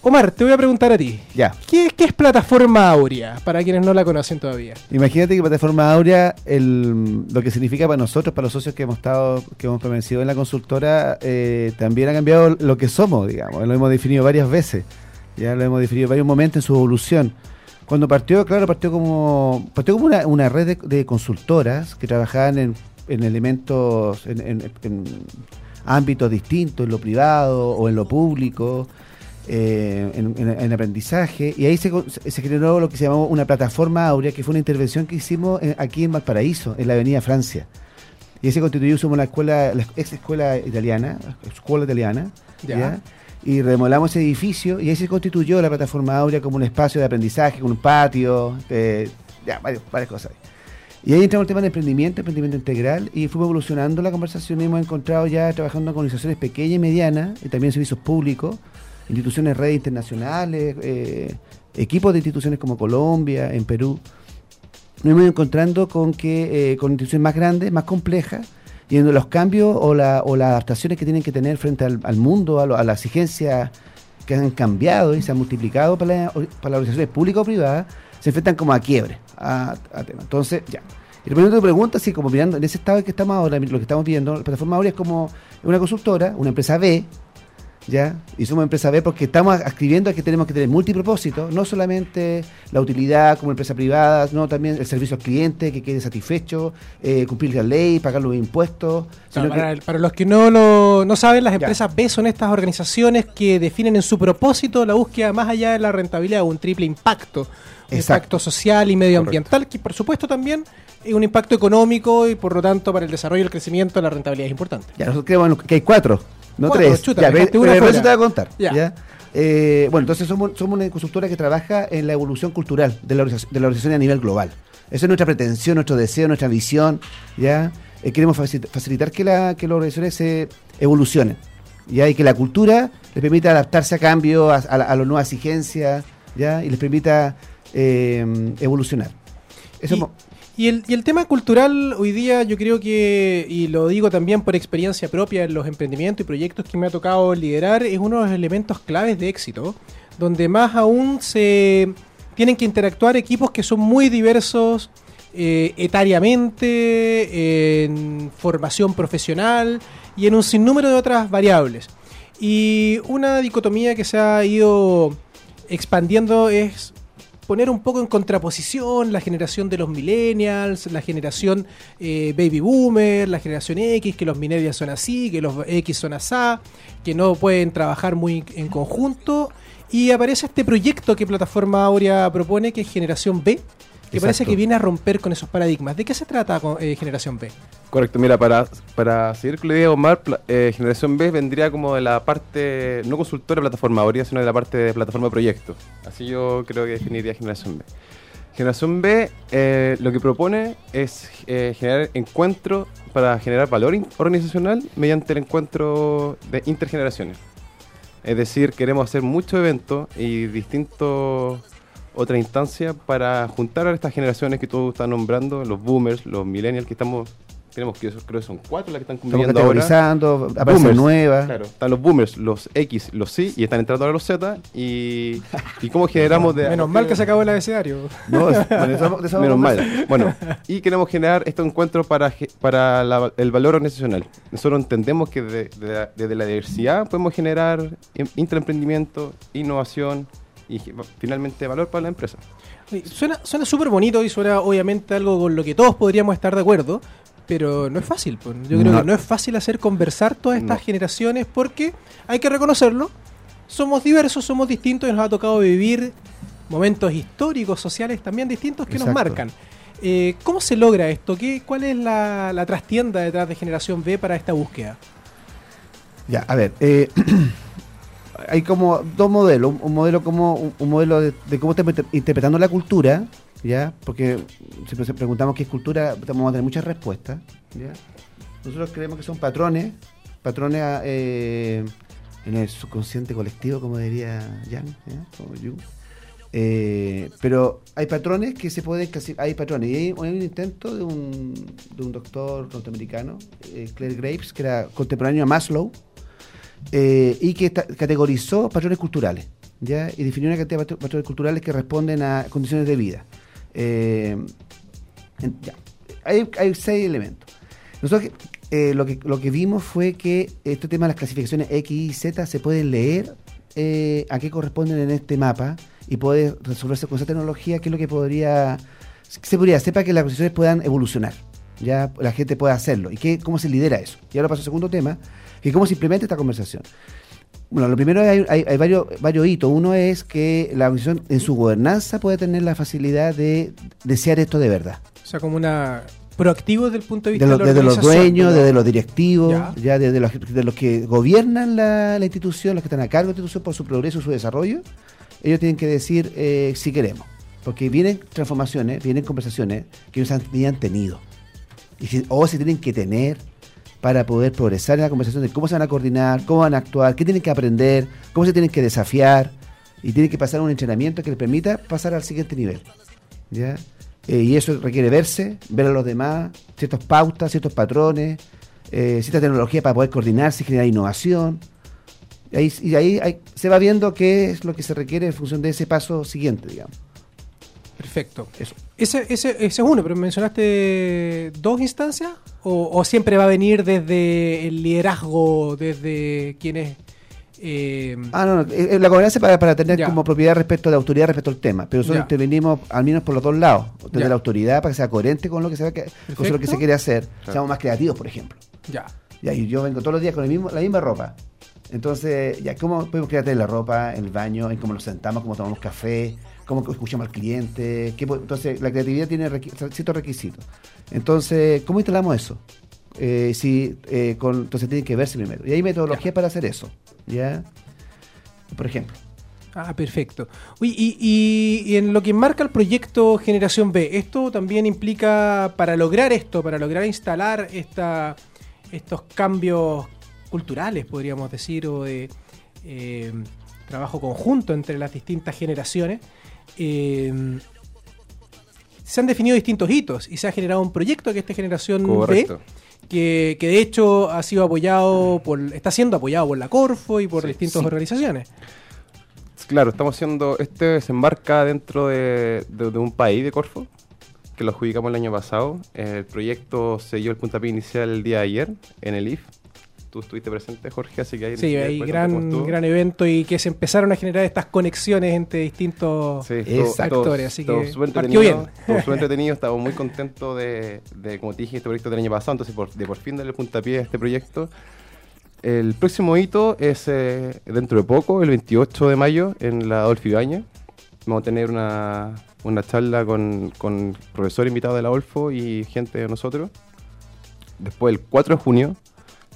Speaker 1: Omar, te voy a preguntar a ti.
Speaker 6: Ya.
Speaker 1: ¿Qué, qué es Plataforma Aurea? Para quienes no la conocen todavía.
Speaker 6: Imagínate que Plataforma Aurea, el, lo que significa para nosotros, para los socios que hemos estado, que hemos permanecido en la consultora, eh, también ha cambiado lo que somos, digamos. Lo hemos definido varias veces. Ya lo hemos definido en varios momentos en su evolución. Cuando partió, claro, partió como partió como una, una red de, de consultoras que trabajaban en, en elementos, en, en- en ámbitos distintos, en lo privado o en lo público, eh, en, en- en aprendizaje. Y ahí se, generó lo que se llamó una plataforma áurea, que fue una intervención que hicimos en- aquí en Valparaíso, en la Avenida Francia. Y ahí se constituyó, somos la escuela, la ex escuela italiana, escuela italiana,
Speaker 1: Ya.
Speaker 6: ¿ya? y remolamos ese edificio y ahí se constituyó la plataforma Aurea como un espacio de aprendizaje, con un patio, eh, ya, varias cosas. Y ahí entramos en el tema de emprendimiento, emprendimiento integral, y fuimos evolucionando la conversación y hemos encontrado ya trabajando con organizaciones pequeñas y medianas, y también servicios públicos, instituciones, redes internacionales, eh, equipos de instituciones como Colombia, en Perú. Nos hemos ido encontrando con que eh, con instituciones más grandes, más complejas, y en los cambios o, la- o las adaptaciones que tienen que tener frente al, mundo, a, lo- a las exigencias que han cambiado y se han multiplicado para, la- para las organizaciones públicas o privadas, se enfrentan como a quiebre, a, temas. Entonces, ya. Y respondiendo a tu pregunta, sí, como mirando en ese estado en que estamos ahora, lo que estamos viendo, la plataforma Aurea es como una consultora, una empresa B, ¿ya? Y somos empresa B porque estamos escribiendo que tenemos que tener multipropósito, no solamente la utilidad como empresa privada, no también el servicio al cliente que quede satisfecho, eh, cumplir la ley, pagar los impuestos. Sino
Speaker 1: para, para los que no lo no saben, las
Speaker 6: Ya.
Speaker 1: empresas B son estas organizaciones que definen en su propósito la búsqueda más allá de la rentabilidad, un triple impacto. Un impacto social y medioambiental, que por supuesto también es un impacto económico y por lo tanto para el desarrollo y el crecimiento la rentabilidad es importante.
Speaker 6: Ya, nosotros creemos que hay cuatro, no
Speaker 1: Cuatro,
Speaker 6: tres.
Speaker 1: chuta,
Speaker 6: ya, pero-
Speaker 1: una
Speaker 6: pero eso te voy a contar.
Speaker 1: Ya.
Speaker 6: Ya. Eh, bueno, entonces somos, somos una consultora que trabaja en la evolución cultural de la, organización, de la organización a nivel global. Esa es nuestra pretensión, nuestro deseo, nuestra visión. ¿ya? Eh, queremos facil- facilitar que, la, que las organizaciones se evolucionen. ¿ya? Y que la cultura les permita adaptarse a cambios, a, a las nuevas exigencias, ¿ya? y les permita eh, evolucionar. Eso
Speaker 1: Y- el tema cultural hoy día yo creo que, y lo digo también por experiencia propia en los emprendimientos y proyectos que me ha tocado liderar, es uno de los elementos claves de éxito, donde más aún se tienen que interactuar equipos que son muy diversos eh, etariamente, en formación profesional y en un sinnúmero de otras variables. Y una dicotomía que se ha ido expandiendo es poner un poco en contraposición la generación de los millennials, la generación eh, baby boomer, la generación X, que los millennials son así, que los X son asá, que no pueden trabajar muy en conjunto. Y aparece este proyecto que Plataforma Aurea propone, que es Generación B, que parece que viene a romper con esos paradigmas. ¿De qué se trata eh, Generación B?
Speaker 7: Correcto, mira, para, para seguir con la idea de Omar, eh, Generación B vendría como de la parte, no consultora de plataforma Aurea, sino de la parte de plataforma de proyecto. Así yo creo que definiría Generación B. Generación B eh, lo que propone es eh, generar encuentros para generar valor organizacional mediante el encuentro de intergeneraciones. Es decir, queremos hacer muchos eventos y distintos otras instancias para juntar a estas generaciones que tú estás nombrando, los boomers, los millennials, que estamos, tenemos que creo que son cuatro las que están
Speaker 6: Estamos
Speaker 7: conviviendo ahora.
Speaker 6: categorizando, aparecen
Speaker 7: Boomers,
Speaker 6: nuevas.
Speaker 7: Claro, están los boomers, los X, los C y están entrando ahora los Z y, y cómo generamos de
Speaker 1: Menos mal que se acabó el abecedario.
Speaker 6: No, de eso- de eso
Speaker 7: Menos mal. Bueno, y queremos generar estos encuentros para, para la- el valor organizacional. Nosotros entendemos que de- de la- desde la diversidad podemos generar em- intraemprendimiento, innovación y finalmente valor para la empresa.
Speaker 1: Sí, Suena suena súper bonito y suena obviamente algo con lo que todos podríamos estar de acuerdo, pero no es fácil. pues. Yo creo
Speaker 6: No.
Speaker 1: que no es fácil hacer conversar todas estas
Speaker 7: No.
Speaker 1: generaciones porque hay que reconocerlo, somos diversos, somos distintos y nos ha tocado vivir momentos históricos, sociales también distintos que nos marcan. Eh, ¿Cómo se logra esto? ¿Qué, ¿Cuál es la, la trastienda detrás de Generación B para esta búsqueda?
Speaker 6: Ya, a ver, eh, hay como dos modelos, un, modelo como un, modelo de, de cómo inter- interpretando la cultura, ya, porque se preguntamos qué es cultura, vamos a tener muchas respuestas, ya. Nosotros creemos que son patrones, patrones eh, en el subconsciente colectivo, como diría Jan, como Jung. Eh, pero hay patrones que se pueden casi hay patrones y hay, hay un intento de un, de un doctor norteamericano eh, Claire Graves que era contemporáneo a Maslow eh, y que categorizó patrones culturales ¿ya? y definió una cantidad de patro- patrones culturales que responden a condiciones de vida Eh, ya. hay, seis elementos nosotros eh, lo, que, lo que vimos fue que este tema de las clasificaciones X y Z se pueden leer eh, a qué corresponden en este mapa y puede resolverse con esa tecnología, que es lo que podría se podría hacer para que las organizaciones puedan evolucionar. Ya la gente puede hacerlo. ¿Y qué, cómo se lidera eso? Y ahora paso al segundo tema, que cómo se implementa esta conversación. Bueno, lo primero hay, hay- hay varios, varios hitos. Uno es que la organización en su gobernanza puede tener la facilidad de desear esto de verdad.
Speaker 1: O sea, como una proactivo desde el punto de vista
Speaker 6: De
Speaker 1: la
Speaker 6: desde los
Speaker 1: organización,
Speaker 6: dueños, desde los directivos,
Speaker 1: Ya.
Speaker 6: ya, desde los, de los que gobiernan la, la institución, los que están a cargo de la institución por su progreso y su desarrollo, ellos tienen que decir eh, si queremos. Porque vienen transformaciones, vienen conversaciones que ellos han, ni han tenido. Y si- o se tienen que tener para poder progresar en la conversación de cómo se van a coordinar, cómo van a actuar, qué tienen que aprender, cómo se tienen que desafiar. Y tienen que pasar un entrenamiento que les permita pasar al siguiente nivel. ¿ya? Eh, y eso requiere verse, ver a los demás, ciertas pautas, ciertos patrones, eh, cierta tecnología para poder coordinarse y generar innovación. Y ahí, y ahí hay- se va viendo qué es lo que se requiere en función de ese paso siguiente, digamos.
Speaker 1: Perfecto.
Speaker 6: Eso.
Speaker 1: Ese, ese, ese es uno, pero mencionaste dos instancias o, o siempre va a venir desde el liderazgo, desde quienes... eh,
Speaker 6: Ah, no, no, eh, la gobernanza para, para tener
Speaker 1: Ya.
Speaker 6: como propiedad respecto de autoridad respecto al tema, pero nosotros
Speaker 1: Ya.
Speaker 6: intervenimos al menos por los dos lados, desde
Speaker 1: Ya.
Speaker 6: la autoridad para que sea coherente con lo que se, va, que- con lo que se quiere hacer, seamos más creativos, por ejemplo.
Speaker 1: ya.
Speaker 6: Ya, y yo vengo todos los días con el mismo, la misma ropa. Entonces, ya, ¿cómo podemos crear la ropa, en el baño, en cómo nos sentamos, cómo tomamos café, cómo escuchamos al cliente? qué entonces, la creatividad tiene ciertos requisitos. Entonces, ¿cómo instalamos eso? Eh, si, eh, con, entonces, tiene que verse primero. Y hay metodologías para hacer eso. ¿Ya? Por ejemplo.
Speaker 1: Ah, perfecto. Uy, y, y- y en lo que marca el proyecto Generación B, ¿esto también implica, para lograr esto, para lograr instalar esta, estos cambios culturales, podríamos decir, o de eh, trabajo conjunto entre las distintas generaciones, eh, se han definido distintos hitos y se ha generado un proyecto que es esta Generación
Speaker 7: Correcto.
Speaker 1: B, que, que de hecho ha sido apoyado por, está siendo apoyado por la Corfo y por
Speaker 7: Sí,
Speaker 1: distintas
Speaker 7: sí.
Speaker 1: organizaciones.
Speaker 7: Claro, estamos haciendo. Este se embarca dentro de, de- de un país de Corfo, que lo adjudicamos el año pasado. El proyecto se dio el puntapié inicial el día de ayer en el IF. Tú estuviste presente, Jorge, así que ahí.
Speaker 1: Sí,
Speaker 7: ahí
Speaker 1: gran, gran evento y que se empezaron a generar estas conexiones entre distintos
Speaker 7: Sí, todo-
Speaker 1: actores, así
Speaker 7: todo
Speaker 1: que partió
Speaker 7: entretenido,
Speaker 1: bien.
Speaker 7: súper entretenido, estamos muy contentos de, de, como te dije, este proyecto del año pasado, entonces por, de por fin darle puntapié a este proyecto. El próximo hito es eh, dentro de poco, el 28 de mayo, en la Adolfo Ibañez. Vamos a tener una, una charla con, con profesor invitado de la Olfo y gente de nosotros. Después, el 4 de junio,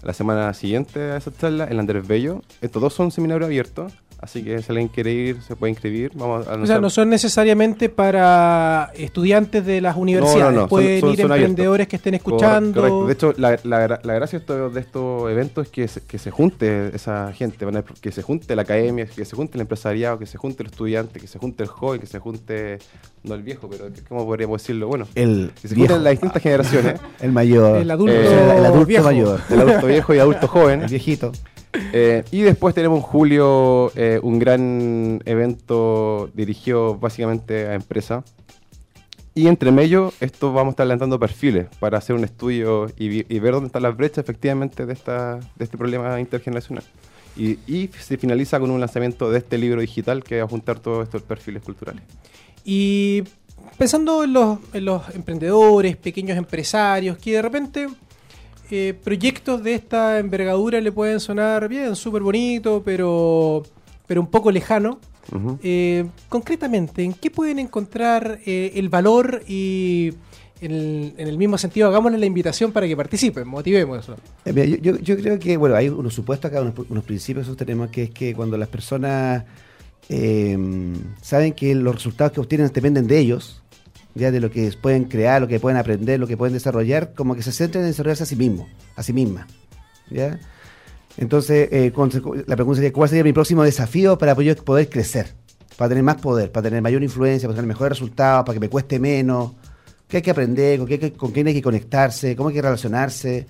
Speaker 7: la semana siguiente a esa charla, el Andrés Bello. Estos dos son seminarios abiertos, así que si alguien quiere ir, se puede inscribir. Vamos a
Speaker 1: O sea, no son necesariamente para estudiantes de las universidades,
Speaker 7: no, son-
Speaker 1: pueden
Speaker 7: son-
Speaker 1: ir
Speaker 7: son
Speaker 1: emprendedores que estén escuchando.
Speaker 7: Correcto. De hecho, la, la la gracia de estos, de estos eventos es que se, que se junte esa gente, que se junte la academia, que se junte el empresariado, que se junte el estudiante, que se junte el joven, que se junte, no el viejo, pero ¿cómo podríamos decirlo? Bueno,
Speaker 6: El
Speaker 7: que se junten las distintas generaciones,
Speaker 6: el mayor,
Speaker 1: El adulto
Speaker 7: Eh,
Speaker 6: el, el adulto
Speaker 1: viejo.
Speaker 6: mayor,
Speaker 7: el adulto viejo y adulto joven.
Speaker 6: el viejito.
Speaker 7: Eh, y después tenemos en julio eh, un gran evento dirigido básicamente a empresas. Y entre medio, esto vamos a estar lanzando perfiles para hacer un estudio y ver dónde están las brechas efectivamente de, esta, de este problema intergeneracional. Y, y se finaliza con un lanzamiento de este libro digital que va a juntar todos estos perfiles culturales.
Speaker 1: Y pensando en los, en los emprendedores, pequeños empresarios, que de repente eh, proyectos de esta envergadura le pueden sonar bien, súper bonito, pero, pero un poco lejano. Eh, concretamente, ¿en qué pueden encontrar eh, el valor y en el, en el mismo sentido hagámosle la invitación para que participen, motivemos eso?
Speaker 6: Eh, mira, yo, yo- yo creo que, bueno, hay unos supuestos acá, unos, unos principios que tenemos, que es que cuando las personas saben que los resultados que obtienen dependen de ellos, ya de lo que pueden crear, lo que pueden aprender, lo que pueden desarrollar, como que se centran en desarrollarse a sí mismos, a sí mismas. ¿ya? Entonces, eh, la pregunta sería, ¿cuál sería mi próximo desafío para poder crecer? Para tener más poder, para tener mayor influencia, para tener mejores resultados, para que me cueste menos. ¿Qué hay que aprender? ¿Con, qué, quién hay que conectarse? ¿Cómo hay que relacionarse?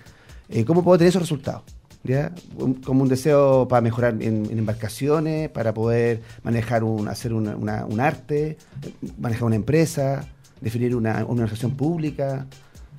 Speaker 6: Eh, ¿Cómo puedo tener esos resultados? ¿Ya? Como un deseo para mejorar en, embarcaciones, para poder manejar un, hacer una- un arte, manejar una empresa, definir una, una organización pública.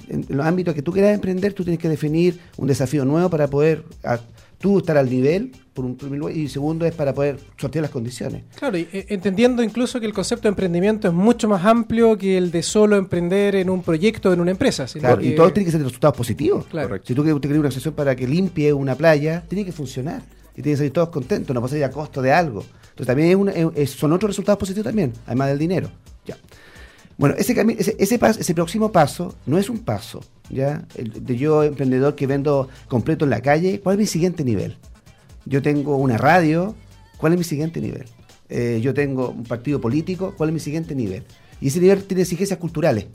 Speaker 6: En, los ámbitos que tú quieras emprender, tú tienes que definir un desafío nuevo para poder a- tú estar al nivel, por un primer lugar, y segundo es para poder sortear las condiciones.
Speaker 1: Claro, y, eh, entendiendo incluso que el concepto de emprendimiento es mucho más amplio que el de solo emprender en un proyecto, en una empresa.
Speaker 6: Claro,
Speaker 1: que-
Speaker 6: y todo tiene que ser de resultados positivos.
Speaker 1: Claro.
Speaker 6: Si tú quieres tener una asociación para que limpie una playa, tiene que funcionar. Y tienen que salir todos contentos, no salir a costo de algo. Entonces también es una- es- son otros resultados positivos también, además del dinero. Ya. Bueno, ese, ese, ese, pas- ese próximo paso no es un paso, ¿ya? El de yo, emprendedor que vendo completo en la calle, ¿cuál es mi siguiente nivel? Yo tengo una radio, ¿cuál es mi siguiente nivel? Eh, yo tengo un partido político, ¿cuál es mi siguiente nivel? Y ese nivel tiene exigencias culturales,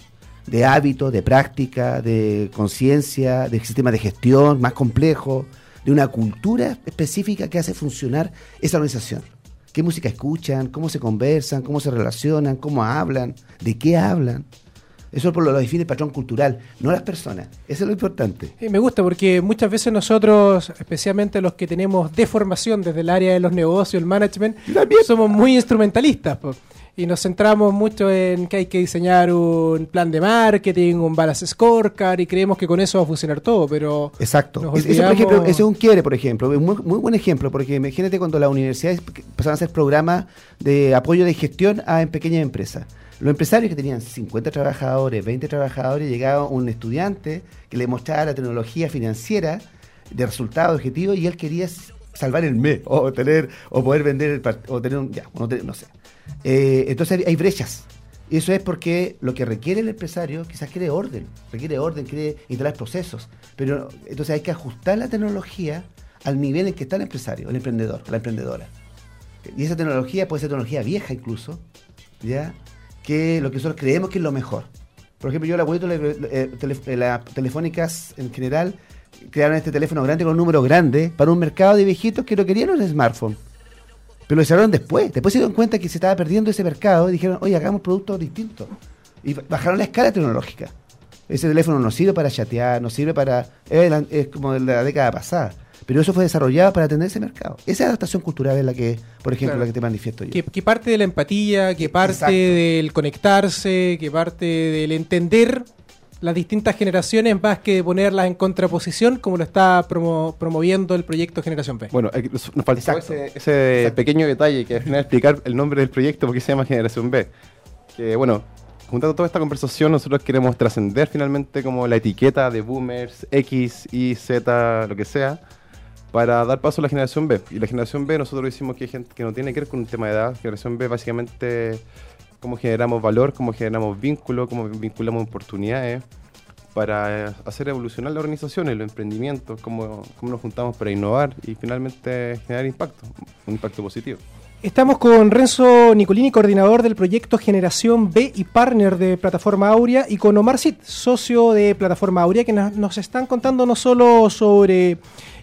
Speaker 6: de hábito, de práctica, de conciencia, de sistema de gestión más complejo, de una cultura específica que hace funcionar esa organización. ¿Qué música escuchan? ¿Cómo se conversan? ¿Cómo se relacionan? ¿Cómo hablan? ¿De qué hablan? Eso lo, define el patrón cultural, no las personas. Eso es lo importante.
Speaker 1: Me gusta porque muchas veces nosotros, especialmente los que tenemos deformación desde el área de los negocios, el management, somos muy instrumentalistas po. Y nos centramos mucho en que hay que diseñar un plan de marketing, un balance scorecard y creemos que con eso va a funcionar todo, pero
Speaker 6: Exacto.
Speaker 1: nos
Speaker 6: Eso, por ejemplo, ese es un quiebre, por ejemplo. Muy, muy buen ejemplo, porque imagínate cuando las universidades empezaron a hacer programas de apoyo de gestión a en pequeñas empresas. Los empresarios que tenían 50 trabajadores, 20 trabajadores, llegaba un estudiante que le mostraba la tecnología financiera de resultados objetivos y él quería salvar el mes o tener o poder vender el o tener un ya, no, tener- no sé. Eh, entonces hay- brechas. Y eso es porque lo que requiere el empresario quizás quiere orden, requiere orden, quiere instalar procesos. Pero entonces hay que ajustar la tecnología al nivel en que está el empresario, el emprendedor, la emprendedora. Y esa tecnología puede ser tecnología vieja incluso, ¿ya? Que lo que nosotros creemos que es lo mejor. Por ejemplo, yo la eh, eh, las telefónicas en general crearon este teléfono grande con un número grande para un mercado de viejitos que no querían un smartphone. Pero lo desarrollaron después. Después se dieron cuenta que se estaba perdiendo ese mercado y dijeron, oye, hagamos productos distintos. Y ba- bajaron la escala tecnológica. Ese teléfono no sirve para chatear, no sirve para... Es, como de la década pasada. Pero eso fue desarrollado para atender ese mercado. Esa adaptación cultural es la que, por ejemplo,
Speaker 1: Claro.
Speaker 6: la que te manifiesto yo.
Speaker 1: que, que parte de la empatía, que parte
Speaker 6: Exacto.
Speaker 1: del conectarse, que parte del entender las distintas generaciones más que ponerlas en contraposición como lo está promo- promoviendo el proyecto Generación B.
Speaker 7: Bueno, nos nos faltó
Speaker 6: Exacto.
Speaker 7: ese, ese
Speaker 6: Exacto.
Speaker 7: pequeño detalle que al final explicar el nombre del proyecto porque se llama Generación B. Que bueno, juntando toda esta conversación, nosotros queremos trascender finalmente como la etiqueta de boomers, X, Y, Z, lo que sea, para dar paso a la generación B. Y la generación B nosotros decimos que hay gente que no tiene que ver con un tema de edad. Generación B básicamente cómo generamos valor, cómo generamos vínculo, cómo vinculamos oportunidades para eh, hacer evolucionar las organizaciones, los emprendimientos, cómo, cómo nos juntamos para innovar y finalmente generar impacto, un impacto positivo.
Speaker 1: Estamos con Renzo Nicolini, coordinador del proyecto Generación B y partner de Plataforma Aurea, y con Omar Cid, socio de Plataforma Aurea, que nos están contando no solo sobre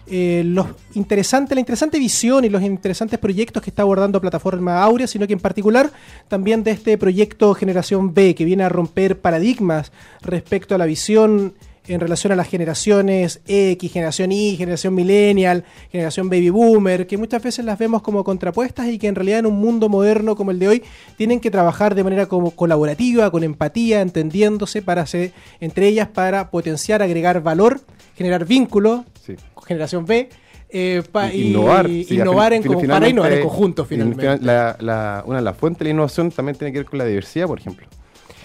Speaker 1: eh, los interesantes, la interesante visión y los interesantes proyectos que está abordando Plataforma Aurea, sino que en particular también de este proyecto Generación B, que viene a romper paradigmas respecto a la visión en relación a las generaciones X, generación Y, generación millennial, generación baby boomer, que muchas veces las vemos como contrapuestas y que en realidad en un mundo moderno como el de hoy tienen que trabajar de manera como colaborativa, con empatía, entendiéndose para hacer, entre ellas para potenciar, agregar valor, generar vínculo,
Speaker 7: Sí.
Speaker 1: generación B, eh, pa- y
Speaker 7: innovar.
Speaker 1: y
Speaker 7: sí,
Speaker 1: innovar en, para innovar en conjunto finalmente.
Speaker 7: final la- la- una de las fuentes de la innovación también tiene que ver con la diversidad, por ejemplo.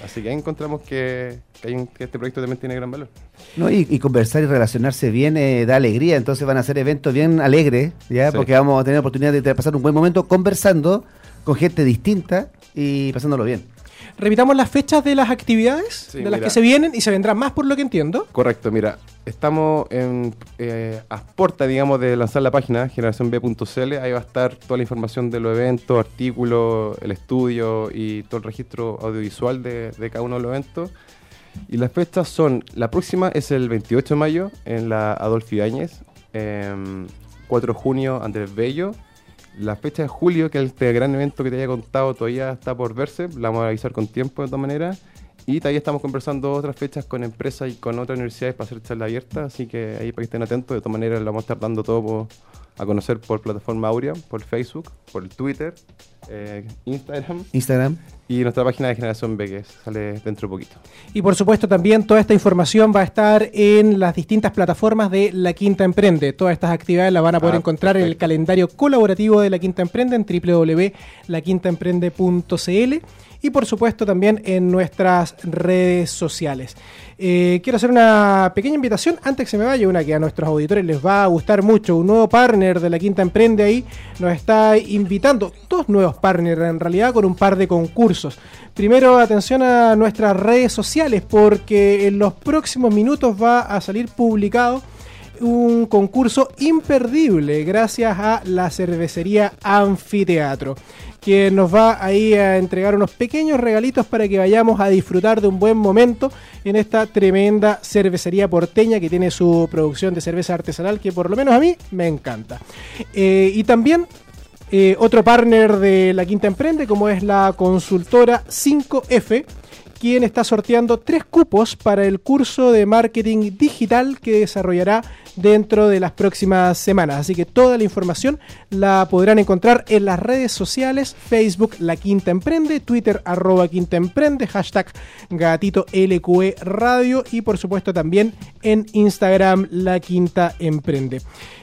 Speaker 7: Así que ahí encontramos que, que hay un- que este proyecto también tiene gran valor.
Speaker 6: No, y, y conversar y relacionarse bien eh, da alegría, entonces van a ser eventos bien alegres, ¿ya?
Speaker 7: Sí.
Speaker 6: Porque vamos a tener oportunidad de, de pasar un buen momento conversando con gente distinta y pasándolo bien.
Speaker 1: Repitamos las fechas de las actividades
Speaker 7: Sí,
Speaker 1: de las
Speaker 7: mira.
Speaker 1: que se vienen y se vendrán más por lo que entiendo.
Speaker 7: Correcto, mira, estamos en, eh, a puerta, digamos, de lanzar la página generacionb.cl. Ahí va a estar toda la información de los eventos, artículos, el estudio y todo el registro audiovisual de, de cada uno de los eventos. Y las fechas son, la próxima es el 28 de mayo en la Adolfo Ibáñez, em, 4 de junio Andrés Bello, la fecha de julio, que es este gran evento que te había contado, todavía está por verse, la vamos a avisar con tiempo de todas maneras. Y todavía estamos conversando otras fechas con empresas y con otras universidades para hacer charla abierta, así que ahí para que estén atentos, de todas maneras lo vamos a estar dando todo por- a conocer por plataforma Aurea, por Facebook, por Twitter eh, Instagram
Speaker 6: Instagram.
Speaker 7: y nuestra página de Generación B, que sale dentro de poquito.
Speaker 1: Y por supuesto también toda esta información va a estar en las distintas plataformas de La Quinta Emprende. Todas estas actividades las van a poder
Speaker 7: Ah,
Speaker 1: encontrar en el calendario colaborativo de La Quinta Emprende en www.laquintaemprende.cl y por supuesto también en nuestras redes sociales. Eh, quiero hacer una pequeña invitación antes que se me vaya, una que a nuestros auditores les va a gustar mucho. Un nuevo partner de La Quinta Emprende ahí nos está invitando, dos nuevos partners en realidad, con un par de concursos. Primero, atención a nuestras redes sociales porque en los próximos minutos va a salir publicado un concurso imperdible gracias a la cervecería Anfiteatro, que nos va ahí a entregar unos pequeños regalitos para que vayamos a disfrutar de un buen momento en esta tremenda cervecería porteña que tiene su producción de cerveza artesanal que por lo menos a mí me encanta. Eh, y también eh, otro partner de la Quinta Emprende, como es la consultora 5F, quien está sorteando tres cupos para el curso de marketing digital que desarrollará dentro de las próximas semanas. Así que toda la información la podrán encontrar en las redes sociales, Facebook La Quinta Emprende, Twitter arroba Quinta Emprende, hashtag gatito LQE Radio y por supuesto también en Instagram La Quinta Emprende.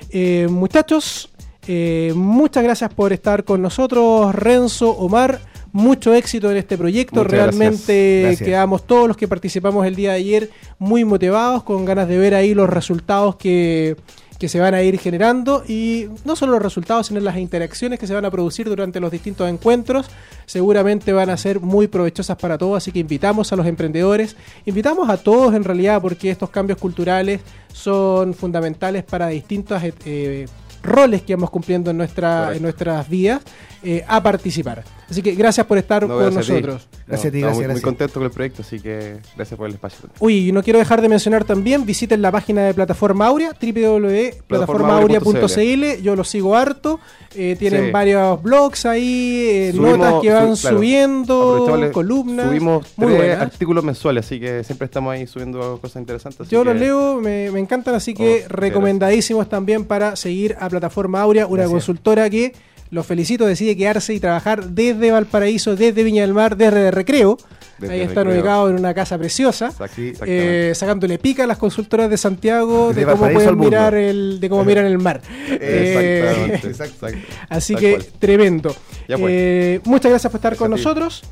Speaker 1: Eh, muchachos, eh, muchas gracias por estar con nosotros, Renzo, Omar. Mucho éxito en este proyecto.
Speaker 7: Muchas
Speaker 1: Realmente
Speaker 6: gracias. Gracias.
Speaker 1: quedamos todos los que participamos el día de ayer muy motivados, con ganas de ver ahí los resultados que, que se van a ir generando. Y no solo los resultados, sino las interacciones que se van a producir durante los distintos encuentros. Seguramente van a ser muy provechosas para todos. Así que invitamos a los emprendedores, invitamos a todos en realidad, porque estos cambios culturales son fundamentales para distintos eh, roles que vamos cumpliendo en, nuestra,
Speaker 7: Correcto.
Speaker 1: en nuestras vidas eh, a participar. Así que gracias por estar
Speaker 7: No,
Speaker 1: con
Speaker 7: gracias a ti.
Speaker 1: nosotros.
Speaker 6: Gracias a ti, gracias,
Speaker 7: muy, muy
Speaker 6: gracias.
Speaker 7: contentos con el proyecto, así que gracias por el espacio.
Speaker 1: Uy, y no quiero dejar de mencionar también, visiten la página de Plataforma Aurea, www.plataformaaurea.cl. Yo lo sigo harto. eh, tienen
Speaker 7: Sí.
Speaker 1: varios blogs ahí, eh,
Speaker 7: Subimos-
Speaker 1: notas que van
Speaker 7: sub- claro,
Speaker 1: subiendo, columnas.
Speaker 7: Subimos
Speaker 1: muy
Speaker 7: tres artículos mensuales, así que siempre estamos ahí subiendo cosas interesantes.
Speaker 1: Yo los leo, me, me encantan, así
Speaker 7: Oh,
Speaker 1: que
Speaker 7: muchas
Speaker 1: recomendadísimos también para seguir a Plataforma Aurea, una
Speaker 6: Gracias.
Speaker 1: consultora que los felicito, decide quedarse y trabajar desde Valparaíso, desde Viña del Mar, desde Recreo.
Speaker 7: Desde
Speaker 1: Ahí están
Speaker 7: Recreo.
Speaker 1: ubicados en una casa preciosa. Eh, sacándole pica a las consultoras de Santiago
Speaker 6: Desde
Speaker 1: de cómo
Speaker 6: Valparaíso
Speaker 1: pueden mirar el, de cómo miran el mar. Eh,
Speaker 7: Exactamente.
Speaker 6: exacto.
Speaker 7: exacto.
Speaker 1: así que
Speaker 7: cual.
Speaker 1: tremendo.
Speaker 7: Pues.
Speaker 1: Eh, muchas gracias por estar con
Speaker 7: Gracias
Speaker 1: nosotros.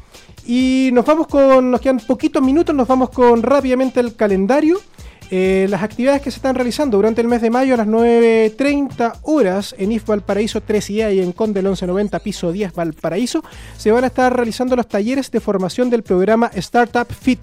Speaker 1: Y nos vamos con, nos quedan poquitos minutos, nos vamos con rápidamente el calendario. Eh, las actividades que se están realizando durante el mes de mayo a las 9.30 horas en IF Valparaíso 3IA y en Conde 1190 piso 10 Valparaíso se van a estar realizando los talleres de formación del programa Startup Fit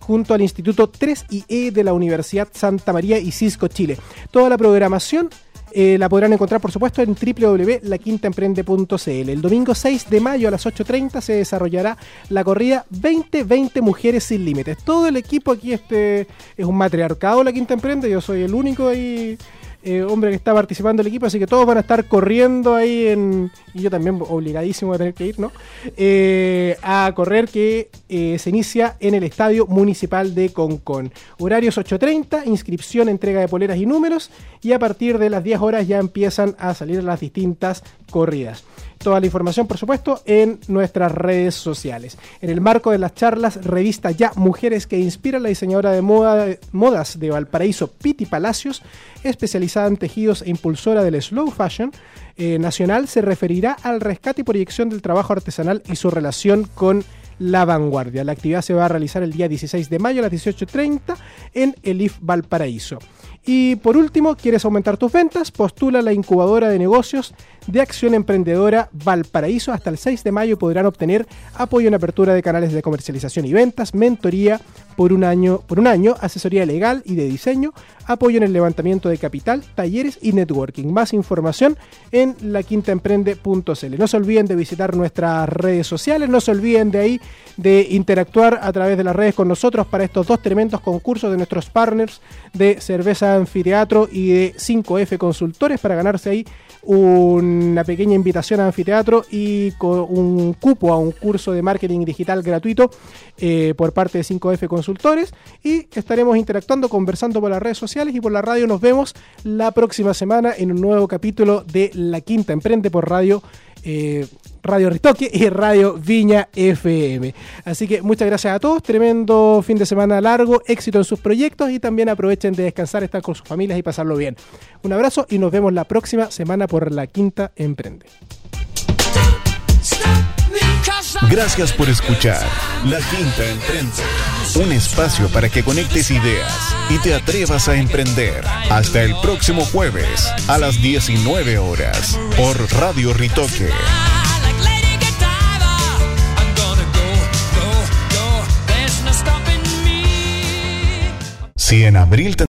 Speaker 1: junto al Instituto 3IE de la Universidad Santa María y Cisco Chile. Toda la programación eh, la podrán encontrar, por supuesto, en www.laquintaemprende.cl. El domingo 6 de mayo a las 8.30 se desarrollará la corrida 2020 Mujeres Sin Límites. Todo el equipo aquí este es un matriarcado La Quinta Emprende. Yo soy el único ahí. Eh, hombre que está participando del equipo, así que todos van a estar corriendo ahí en. Y yo también obligadísimo a tener que ir, ¿no? Eh, a correr que eh, se inicia en el Estadio Municipal de Concón. Horarios 8.30, inscripción, entrega de poleras y números, y a partir de las 10 horas ya empiezan a salir las distintas corridas. Toda la información, por supuesto, en nuestras redes sociales. En el marco de las charlas, revista Ya Mujeres que inspira la diseñadora de moda, modas de Valparaíso, Piti Palacios, especializada en tejidos e impulsora del slow fashion eh, nacional, se referirá al rescate y proyección del trabajo artesanal y su relación con la vanguardia. La actividad se va a realizar el día 16 de mayo a las 18.30 en el IF Valparaíso. Y por último, ¿quieres aumentar tus ventas? Postula la incubadora de negocios de Acción Emprendedora Valparaíso. Hasta el 6 de mayo podrán obtener apoyo en apertura de canales de comercialización y ventas, mentoría por un año, por un año asesoría legal y de diseño, apoyo en el levantamiento de capital, talleres y networking. Más información en laquintaemprende.cl. No se olviden de visitar nuestras redes sociales, no se olviden de ahí de interactuar a través de las redes con nosotros para estos dos tremendos concursos de nuestros partners de Cerveza Anfiteatro y de 5F Consultores para ganarse ahí una pequeña invitación a anfiteatro y con un cupo a un curso de marketing digital gratuito eh, por parte de 5F Consultores y estaremos interactuando, conversando por las redes sociales y por la radio. Nos vemos la próxima semana en un nuevo capítulo de La Quinta Emprende por radio. eh, Radio Ritoque y Radio Viña FM. Así que muchas gracias a todos, tremendo fin de semana largo, éxito en sus proyectos y también aprovechen de descansar, estar con sus familias y pasarlo bien. Un abrazo y nos vemos la próxima semana por La Quinta Emprende.
Speaker 2: Gracias por escuchar La Quinta Emprende, un espacio para que conectes ideas y te atrevas a emprender. Hasta el próximo jueves a las 19 horas por Radio Ritoque. Si en abril te